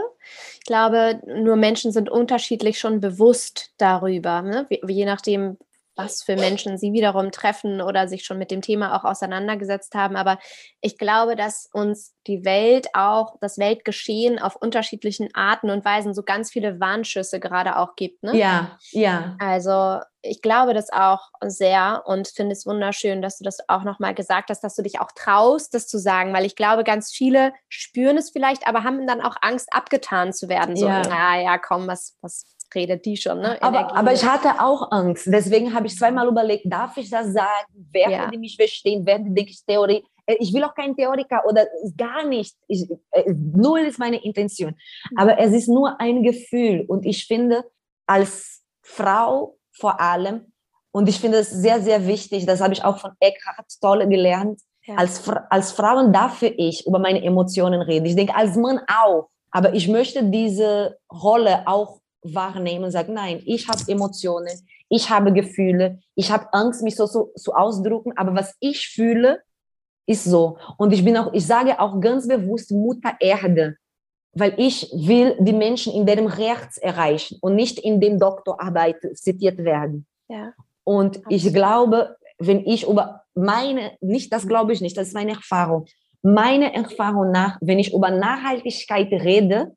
Ich glaube, nur Menschen sind unterschiedlich schon bewusst darüber. Ne? Je nachdem, was für Menschen sie wiederum treffen oder sich schon mit dem Thema auch auseinandergesetzt haben. Aber ich glaube, dass uns die Welt auch, das Weltgeschehen auf unterschiedlichen Arten und Weisen so ganz viele Warnschüsse gerade auch gibt. Ne? Ja, ja. Also ich glaube das auch sehr und finde es wunderschön, dass du das auch nochmal gesagt hast, dass du dich auch traust, das zu sagen, weil ich glaube, ganz viele spüren es vielleicht, aber haben dann auch Angst, abgetan zu werden. So, ja. naja, komm, was, was redet die schon. Ne? Aber, aber ich hatte auch Angst. Deswegen habe ich zweimal überlegt, darf ich das sagen? Werden ja. die mich verstehen? Werden die denken, Theorie? Äh, ich will auch kein Theoretiker oder gar nicht. Ich, äh, null ist meine Intention. Mhm. Aber es ist nur ein Gefühl. Und ich finde, als Frau vor allem, und ich finde es sehr, sehr wichtig, das habe ich auch von Eckhart Tolle gelernt, ja. als, als Frauen darf ich über meine Emotionen reden. Ich denke, als Mann auch. Aber ich möchte diese Rolle auch wahrnehmen und sagen, nein, ich habe Emotionen, ich habe Gefühle, ich habe Angst, mich so zu so, so ausdrücken, aber was ich fühle, ist so. Und ich bin auch, ich sage auch ganz bewusst Mutter Erde, weil ich will die Menschen in deren Herz erreichen und nicht in dem Doktorarbeit zitiert werden. Ja. Und Absolut. ich glaube, wenn ich über meine, nicht, das glaube ich nicht, das ist meine Erfahrung, meine Erfahrung nach, wenn ich über Nachhaltigkeit rede,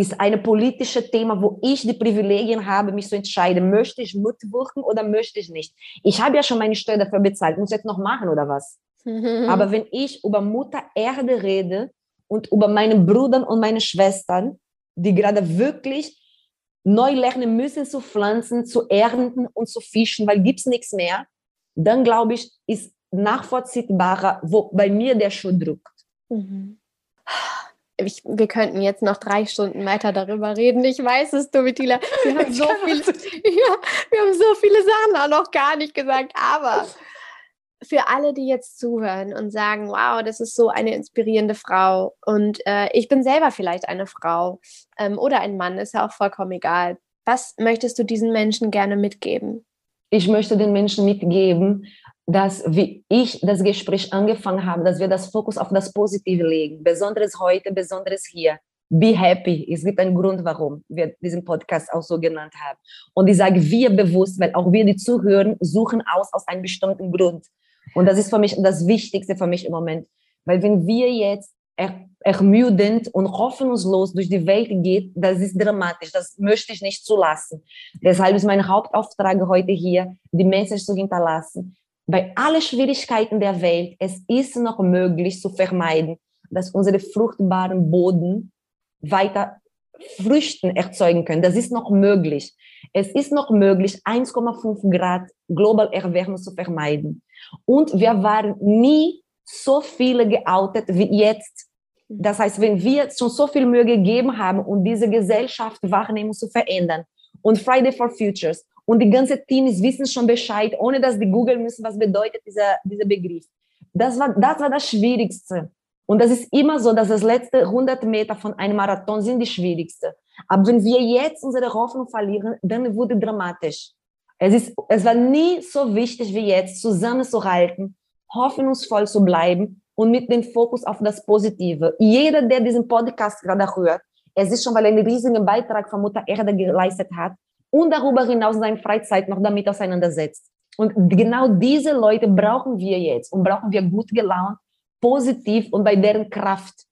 ist ein politisches Thema, wo ich die Privilegien habe, mich zu entscheiden, möchte ich mitwirken oder möchte ich nicht. Ich habe ja schon meine Steuer dafür bezahlt, muss ich jetzt noch machen oder was? <laughs> Aber wenn ich über Mutter Erde rede und über meine Brüder und meine Schwestern, die gerade wirklich neu lernen müssen zu pflanzen, zu ernten und zu fischen, weil gibt es nichts mehr, dann glaube ich, ist nachvollziehbarer, wo bei mir der Schuh drückt. Mhm ich, wir könnten jetzt noch drei Stunden weiter darüber reden. Ich weiß es, Domitila. Wir <laughs> haben so viele, <laughs> ja, wir haben so viele Sachen auch noch gar nicht gesagt. Aber für alle, die jetzt zuhören und sagen, wow, das ist so eine inspirierende Frau und äh, ich bin selber vielleicht eine Frau ähm, oder ein Mann, ist ja auch vollkommen egal. Was möchtest du diesen Menschen gerne mitgeben? Ich möchte den Menschen mitgeben, dass wie ich das Gespräch angefangen habe, dass wir das Fokus auf das Positive legen, besonders heute, besonders hier. Be happy. Es gibt einen Grund, warum wir diesen Podcast auch so genannt haben. Und ich sage wir bewusst, weil auch wir, die zuhören, suchen aus aus einem bestimmten Grund. Und das ist für mich das Wichtigste für mich im Moment. Weil wenn wir jetzt er, ermüdend und hoffnungslos durch die Welt geht, das ist dramatisch. Das möchte ich nicht zulassen. Deshalb ist mein Hauptauftrag heute hier, die Message zu hinterlassen bei allen Schwierigkeiten der Welt, es ist noch möglich zu vermeiden, dass unsere fruchtbaren Boden weiter Früchten erzeugen können. Das ist noch möglich. Es ist noch möglich, 1,5 Grad global Erwärmung zu vermeiden. Und wir waren nie so viele geoutet wie jetzt. Das heißt, wenn wir schon so viel Mühe gegeben haben, um diese Gesellschaft Wahrnehmung zu verändern und Friday for Futures und die ganze Teams wissen schon Bescheid, ohne dass die googeln müssen, was bedeutet dieser, dieser Begriff. Das war, das war das Schwierigste. Und das ist immer so, dass das letzte 100 Meter von einem Marathon sind die schwierigste. Aber wenn wir jetzt unsere Hoffnung verlieren, dann wurde dramatisch. Es, ist, es war nie so wichtig wie jetzt, zusammenzuhalten, hoffnungsvoll zu bleiben und mit dem Fokus auf das Positive. Jeder, der diesen Podcast gerade hört, es ist schon, weil er einen riesigen Beitrag von Mutter Erde geleistet hat, und darüber hinaus seine Freizeit noch damit auseinandersetzt. Und genau diese Leute brauchen wir jetzt und brauchen wir gut gelaunt, positiv und bei deren Kraft.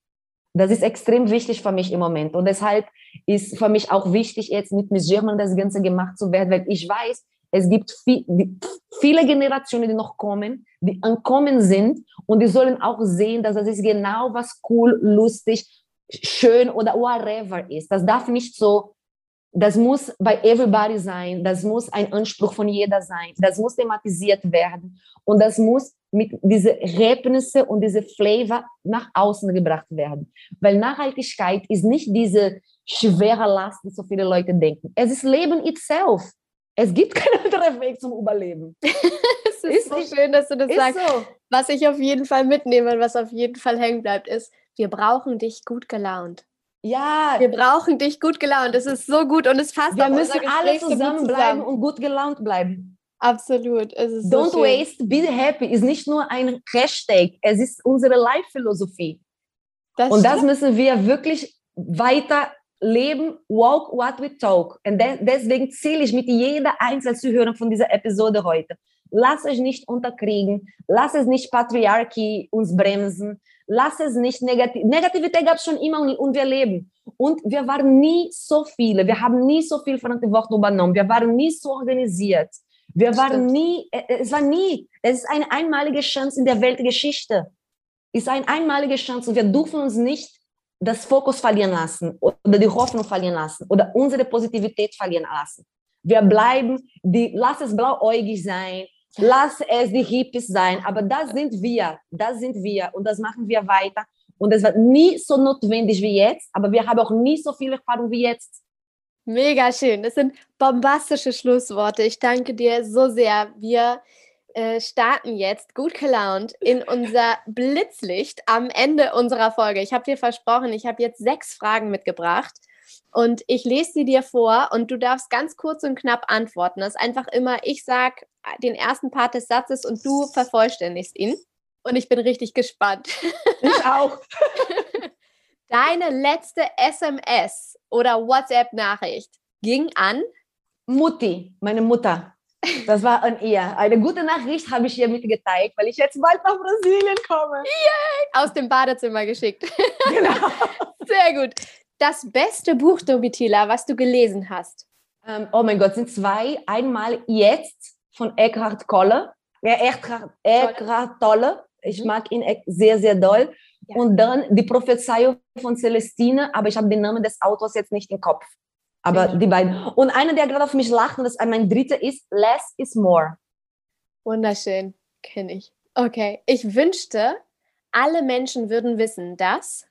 Das ist extrem wichtig für mich im Moment. Und deshalb ist für mich auch wichtig, jetzt mit Miss German das Ganze gemacht zu werden, weil ich weiß, es gibt viel, viele Generationen, die noch kommen, die ankommen sind und die sollen auch sehen, dass das ist genau was cool, lustig, schön oder whatever ist. Das darf nicht so, das muss bei everybody sein, das muss ein Anspruch von jeder sein, das muss thematisiert werden und das muss mit diese Ergebnisse und diese Flavor nach außen gebracht werden. Weil Nachhaltigkeit ist nicht diese schwere Last, die so viele Leute denken. Es ist Leben itself. Es gibt <laughs> keinen anderen Weg zum Überleben. <laughs> es ist, ist so schön, dass du das sagst. So. Was ich auf jeden Fall mitnehme und was auf jeden Fall hängen bleibt, ist, wir brauchen dich gut gelaunt. Ja. Wir brauchen dich gut gelaunt. Es ist so gut und es passt Wir müssen alle zusammenbleiben und gut gelaunt bleiben. Absolut. Don't so waste, be happy ist nicht nur ein Hashtag, es ist unsere Life-Philosophie. Und das müssen wir wirklich weiter leben, walk what we talk. Und de deswegen zähle ich mit jeder Einzelzuhörer von dieser Episode heute. Lass euch nicht unterkriegen, lass es nicht Patriarchie uns bremsen, lass es nicht negativ. Negativität gab es schon immer und wir leben. Und wir waren nie so viele, wir haben nie so viel Verantwortung übernommen, wir waren nie so organisiert. Wir waren nie, äh, äh, es war nie, es ist eine einmalige Chance in der Weltgeschichte. Es ist eine einmalige Chance und wir dürfen uns nicht das Fokus verlieren lassen oder die Hoffnung verlieren lassen oder unsere Positivität verlieren lassen. Wir bleiben, die, lass es blauäugig sein, lass es die Hippies sein, aber das sind wir, das sind wir und das machen wir weiter. Und es wird nie so notwendig wie jetzt, aber wir haben auch nie so viel Erfahrung wie jetzt. Mega schön. Das sind bombastische Schlussworte. Ich danke dir so sehr. Wir äh, starten jetzt gut gelaunt in unser <laughs> Blitzlicht am Ende unserer Folge. Ich habe dir versprochen, ich habe jetzt sechs Fragen mitgebracht und ich lese sie dir vor und du darfst ganz kurz und knapp antworten. Das ist einfach immer, ich sage den ersten Part des Satzes und du vervollständigst ihn. Und ich bin richtig gespannt. Ich auch. <laughs> Deine letzte SMS oder WhatsApp-Nachricht ging an Mutti, meine Mutter. Das war an ihr. Eine gute Nachricht habe ich ihr mitgeteilt, weil ich jetzt bald nach Brasilien komme. Yay! Aus dem Badezimmer geschickt. Genau. <laughs> Sehr gut. Das beste Buch, Domitila, was du gelesen hast? Ähm, oh mein Gott, sind zwei. Einmal Jetzt von Eckhart Tolle. Ja, Eckhart, Eckhart Tolle. Ich mhm. mag ihn sehr, sehr doll. Ja. Und dann die Prophezeiung von Celestine, aber ich habe den Namen des Autors jetzt nicht im Kopf. Aber ja. die beiden. Und einer, der gerade auf mich lacht, und das mein dritter ist, Less is More. Wunderschön, kenne ich. Okay, ich wünschte, alle Menschen würden wissen, dass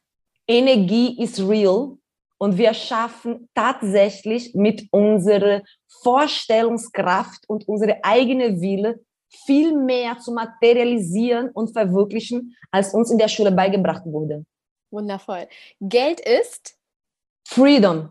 Energie ist real und wir schaffen tatsächlich mit unserer Vorstellungskraft und unserer eigenen Wille viel mehr zu materialisieren und verwirklichen, als uns in der Schule beigebracht wurde. Wundervoll. Geld ist Freedom.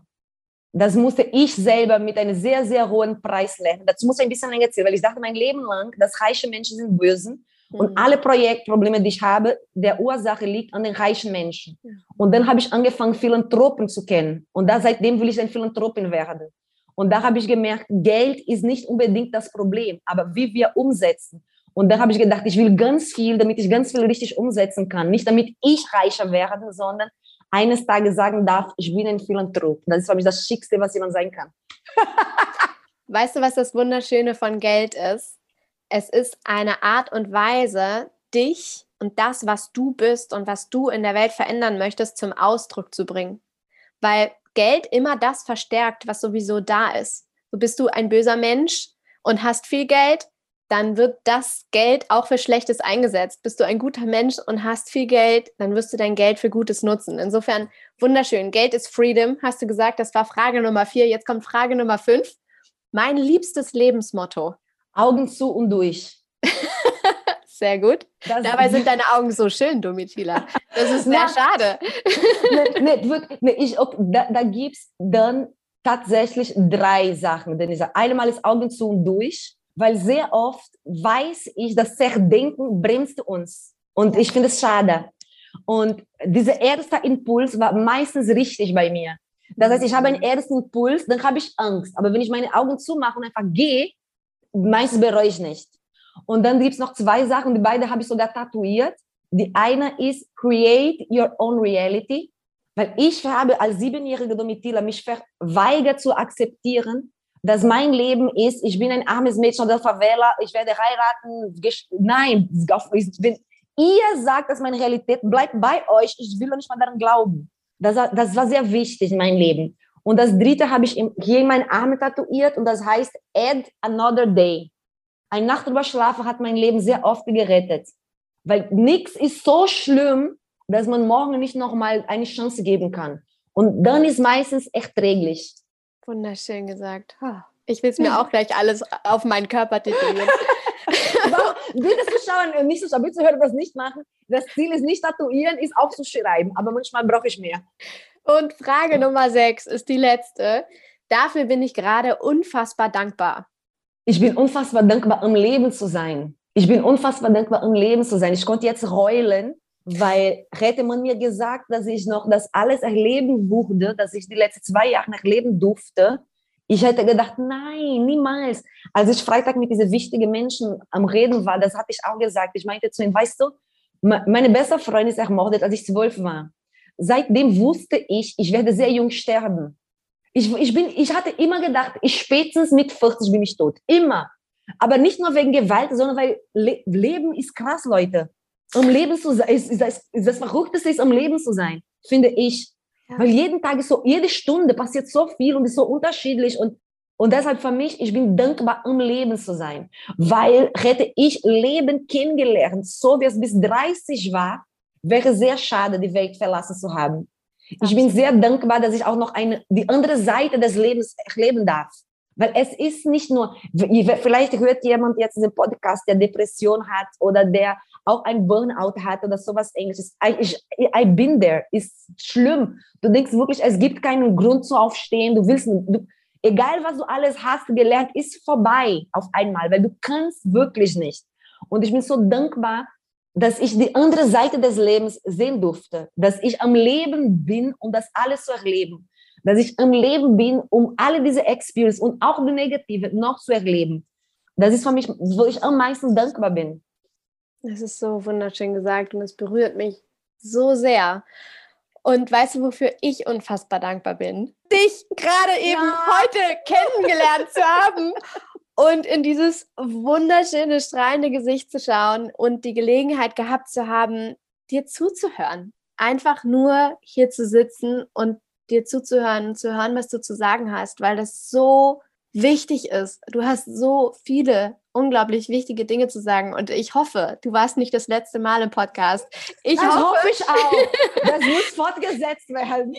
Das musste ich selber mit einem sehr, sehr hohen Preis lernen. Dazu muss ich ein bisschen länger erzählen, weil ich dachte mein Leben lang, dass reiche Menschen sind böse mhm. und alle Projektprobleme, die ich habe, der Ursache liegt an den reichen Menschen. Mhm. Und dann habe ich angefangen, Philanthropen zu kennen. Und da seitdem will ich ein Philanthropin werden. Und da habe ich gemerkt, Geld ist nicht unbedingt das Problem, aber wie wir umsetzen. Und da habe ich gedacht, ich will ganz viel, damit ich ganz viel richtig umsetzen kann. Nicht damit ich reicher werde, sondern eines Tages sagen darf, ich bin ein Philanthrop. Das ist, glaube ich, das Schickste, was jemand sein kann. <laughs> weißt du, was das Wunderschöne von Geld ist? Es ist eine Art und Weise, dich und das, was du bist und was du in der Welt verändern möchtest, zum Ausdruck zu bringen. Weil Geld immer das verstärkt, was sowieso da ist. So bist du ein böser Mensch und hast viel Geld, dann wird das Geld auch für Schlechtes eingesetzt. Bist du ein guter Mensch und hast viel Geld, dann wirst du dein Geld für Gutes nutzen. Insofern wunderschön. Geld ist Freedom, hast du gesagt. Das war Frage Nummer vier. Jetzt kommt Frage Nummer fünf. Mein liebstes Lebensmotto. Augen zu und durch. <laughs> Sehr gut. Das Dabei <laughs> sind deine Augen so schön, Domitila. Das ist sehr schade. nee, nee, nee, ich, okay, da, da gibt es dann tatsächlich drei Sachen. Denn ich sage, einmal ist Augen zu und durch weil sehr oft weiß ich, das Zerdenken bremst uns. Und ich finde es schade. Und dieser erste Impuls war meistens richtig bei mir. Das heißt, ich habe einen ersten Impuls, dann habe ich Angst. Aber wenn ich meine Augen zumache und einfach gehe, meistens bereue ich nicht. Und dann gibt es noch zwei Sachen, die beide habe ich sogar tatuiert. Die eine ist Create Your Own Reality, weil ich habe als siebenjährige Domitila mich verweigert zu akzeptieren, dass mein Leben ist, ich bin ein armes Mädchen oder Favela, ich werde heiraten. Nein, wenn ihr sagt, dass meine Realität bleibt bei euch, ich will nicht mal daran glauben. Das, das war sehr wichtig in meinem Leben. Und das dritte habe ich hier in meinen Armen tatuiert und das heißt Add Another Day. Ein Nacht drüber schlafen hat mein Leben sehr oft gerettet. Weil nichts ist so schlimm, dass man morgen nicht nochmal eine Chance geben kann. Und dann ist meistens echt träglich. Wunderschön gesagt. Ich will es mir auch gleich alles auf meinen Körper tätowieren. <laughs> <laughs> Bitte Zuschauer, nicht Zuschauer, bitte hören das nicht machen. Das Ziel ist nicht tatuieren, ist auch zu schreiben, aber manchmal brauche ich mehr. Und Frage Nummer sechs ist die letzte. Dafür bin ich gerade unfassbar dankbar. Ich bin unfassbar dankbar, im Leben zu sein. Ich bin unfassbar dankbar, im Leben zu sein. Ich konnte jetzt heulen, weil hätte man mir gesagt, dass ich noch das alles erleben würde, dass ich die letzten zwei Jahre noch leben durfte, ich hätte gedacht, nein, niemals. Als ich Freitag mit diesen wichtigen Menschen am Reden war, das habe ich auch gesagt. Ich meinte zu ihm, weißt du, meine beste Freundin ist ermordet, als ich zwölf war. Seitdem wusste ich, ich werde sehr jung sterben. Ich, ich, bin, ich hatte immer gedacht, ich spätestens mit 40 bin ich tot. Immer. Aber nicht nur wegen Gewalt, sondern weil Le Leben ist krass, Leute. Um Leben zu sein, ist, ist, ist, ist das Verrückteste ist, um Leben zu sein, finde ich. Ja. Weil jeden Tag ist so, jede Stunde passiert so viel und ist so unterschiedlich und und deshalb für mich, ich bin dankbar, um Leben zu sein. Weil hätte ich Leben kennengelernt, so wie es bis 30 war, wäre sehr schade, die Welt verlassen zu haben. Ich bin sehr dankbar, dass ich auch noch eine, die andere Seite des Lebens erleben darf. Weil es ist nicht nur, vielleicht hört jemand jetzt diesen Podcast, der Depression hat oder der auch ein Burnout hat oder sowas ähnliches. Ich, I bin there, ist schlimm. Du denkst wirklich, es gibt keinen Grund zu aufstehen. Du willst, du, egal was du alles hast gelernt, ist vorbei auf einmal, weil du kannst wirklich nicht. Und ich bin so dankbar, dass ich die andere Seite des Lebens sehen durfte, dass ich am Leben bin, um das alles zu erleben, dass ich am Leben bin, um alle diese Experience und auch die negative noch zu erleben. Das ist für mich, wo ich am meisten dankbar bin. Das ist so wunderschön gesagt und es berührt mich so sehr. Und weißt du, wofür ich unfassbar dankbar bin? Dich gerade eben ja. heute kennengelernt zu haben <laughs> und in dieses wunderschöne, strahlende Gesicht zu schauen und die Gelegenheit gehabt zu haben, dir zuzuhören. Einfach nur hier zu sitzen und dir zuzuhören und zu hören, was du zu sagen hast, weil das so wichtig ist. Du hast so viele unglaublich wichtige Dinge zu sagen und ich hoffe, du warst nicht das letzte Mal im Podcast. Ich das hoffe, hoffe ich auch. <laughs> Das muss fortgesetzt werden.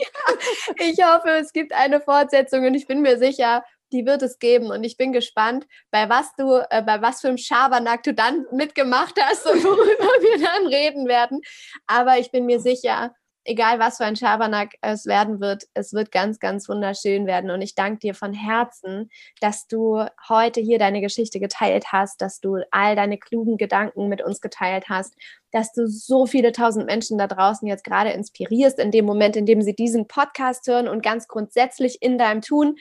ich hoffe, es gibt eine Fortsetzung und ich bin mir sicher, die wird es geben. Und ich bin gespannt, bei was du, äh, bei was für einem Schabernack du dann mitgemacht hast und worüber <laughs> wir dann reden werden. Aber ich bin mir sicher, egal was für ein Schabernack es werden wird, es wird ganz, ganz wunderschön werden. Und ich danke dir von Herzen, dass du heute hier deine Geschichte geteilt hast, dass du all deine klugen Gedanken mit uns geteilt hast, dass du so viele tausend Menschen da draußen jetzt gerade inspirierst in dem Moment, in dem sie diesen Podcast hören und ganz grundsätzlich in deinem Tun.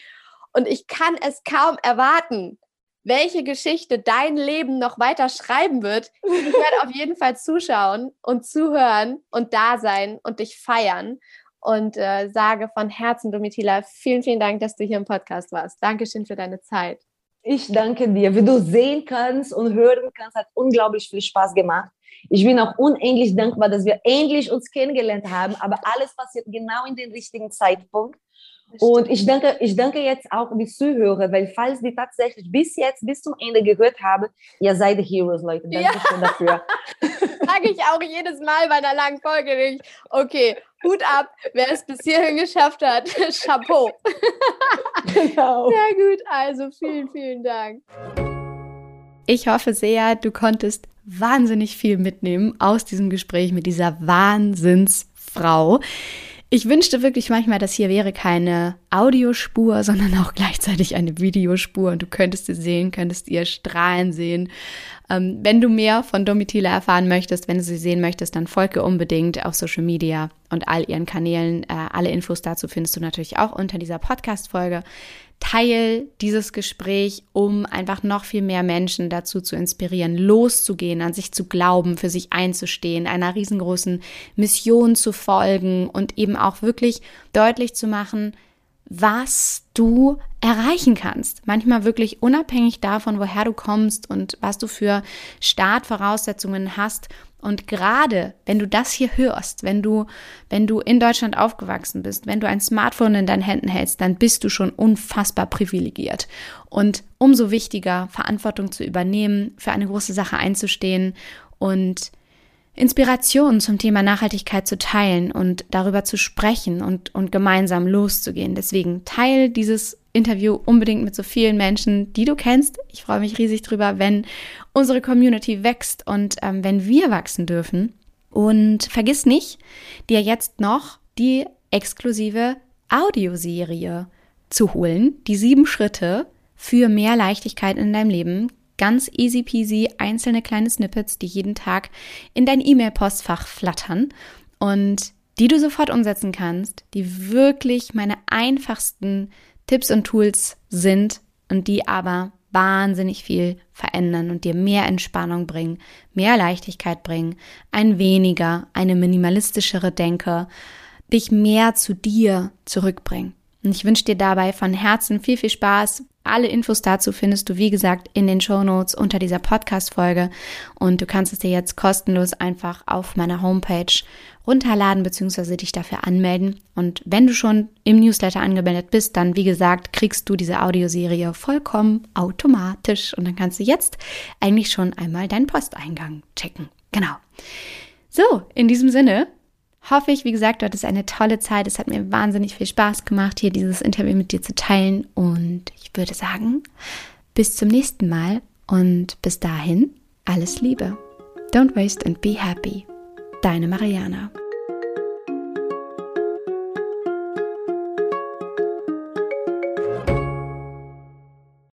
Und ich kann es kaum erwarten, welche Geschichte dein Leben noch weiter schreiben wird. Ich werde auf jeden Fall zuschauen und zuhören und da sein und dich feiern. Und äh, sage von Herzen, Domitila, vielen, vielen Dank, dass du hier im Podcast warst. Dankeschön für deine Zeit. Ich danke dir. Wie du sehen kannst und hören kannst, hat unglaublich viel Spaß gemacht. Ich bin auch unendlich dankbar, dass wir endlich uns kennengelernt haben, aber alles passiert genau in den richtigen Zeitpunkt. Und ich denke, ich denke jetzt auch die Zuhörer, weil falls die tatsächlich bis jetzt, bis zum Ende gehört haben, ihr seid die Heroes, Leute. Danke ja. schön dafür. <laughs> Sage ich auch jedes Mal bei einer langen Folge nicht. Okay, Hut ab, wer es bis hierhin geschafft hat. <laughs> Chapeau. Genau. <laughs> Sehr gut, also vielen, vielen Dank. Ich hoffe sehr, du konntest wahnsinnig viel mitnehmen aus diesem Gespräch mit dieser Wahnsinnsfrau. Ich wünschte wirklich manchmal, dass hier wäre keine Audiospur, <laughs> sondern auch gleichzeitig eine Videospur und du könntest sie sehen, könntest ihr strahlen sehen. Ähm, wenn du mehr von Domitila erfahren möchtest, wenn du sie sehen möchtest, dann folge unbedingt auf Social Media und all ihren Kanälen. Äh, alle Infos dazu findest du natürlich auch unter dieser Podcast-Folge. Teil dieses Gespräch, um einfach noch viel mehr Menschen dazu zu inspirieren, loszugehen, an sich zu glauben, für sich einzustehen, einer riesengroßen Mission zu folgen und eben auch wirklich deutlich zu machen, was du erreichen kannst. Manchmal wirklich unabhängig davon, woher du kommst und was du für Startvoraussetzungen hast. Und gerade wenn du das hier hörst, wenn du, wenn du in Deutschland aufgewachsen bist, wenn du ein Smartphone in deinen Händen hältst, dann bist du schon unfassbar privilegiert. Und umso wichtiger, Verantwortung zu übernehmen, für eine große Sache einzustehen und Inspiration zum Thema Nachhaltigkeit zu teilen und darüber zu sprechen und, und gemeinsam loszugehen. Deswegen teile dieses Interview unbedingt mit so vielen Menschen, die du kennst. Ich freue mich riesig drüber, wenn unsere Community wächst und ähm, wenn wir wachsen dürfen. Und vergiss nicht, dir jetzt noch die exklusive Audioserie zu holen, die sieben Schritte für mehr Leichtigkeit in deinem Leben ganz easy peasy einzelne kleine Snippets, die jeden Tag in dein E-Mail-Postfach flattern und die du sofort umsetzen kannst, die wirklich meine einfachsten Tipps und Tools sind und die aber wahnsinnig viel verändern und dir mehr Entspannung bringen, mehr Leichtigkeit bringen, ein weniger, eine minimalistischere Denke, dich mehr zu dir zurückbringen. Und ich wünsche dir dabei von Herzen viel, viel Spaß. Alle Infos dazu findest du, wie gesagt, in den Show Notes unter dieser Podcast-Folge. Und du kannst es dir jetzt kostenlos einfach auf meiner Homepage runterladen bzw. dich dafür anmelden. Und wenn du schon im Newsletter angemeldet bist, dann, wie gesagt, kriegst du diese Audioserie vollkommen automatisch. Und dann kannst du jetzt eigentlich schon einmal deinen Posteingang checken. Genau. So, in diesem Sinne hoffe ich, wie gesagt, du hattest eine tolle Zeit. Es hat mir wahnsinnig viel Spaß gemacht, hier dieses Interview mit dir zu teilen. Und ich würde sagen, bis zum nächsten Mal und bis dahin alles Liebe. Don't waste and be happy. Deine Mariana.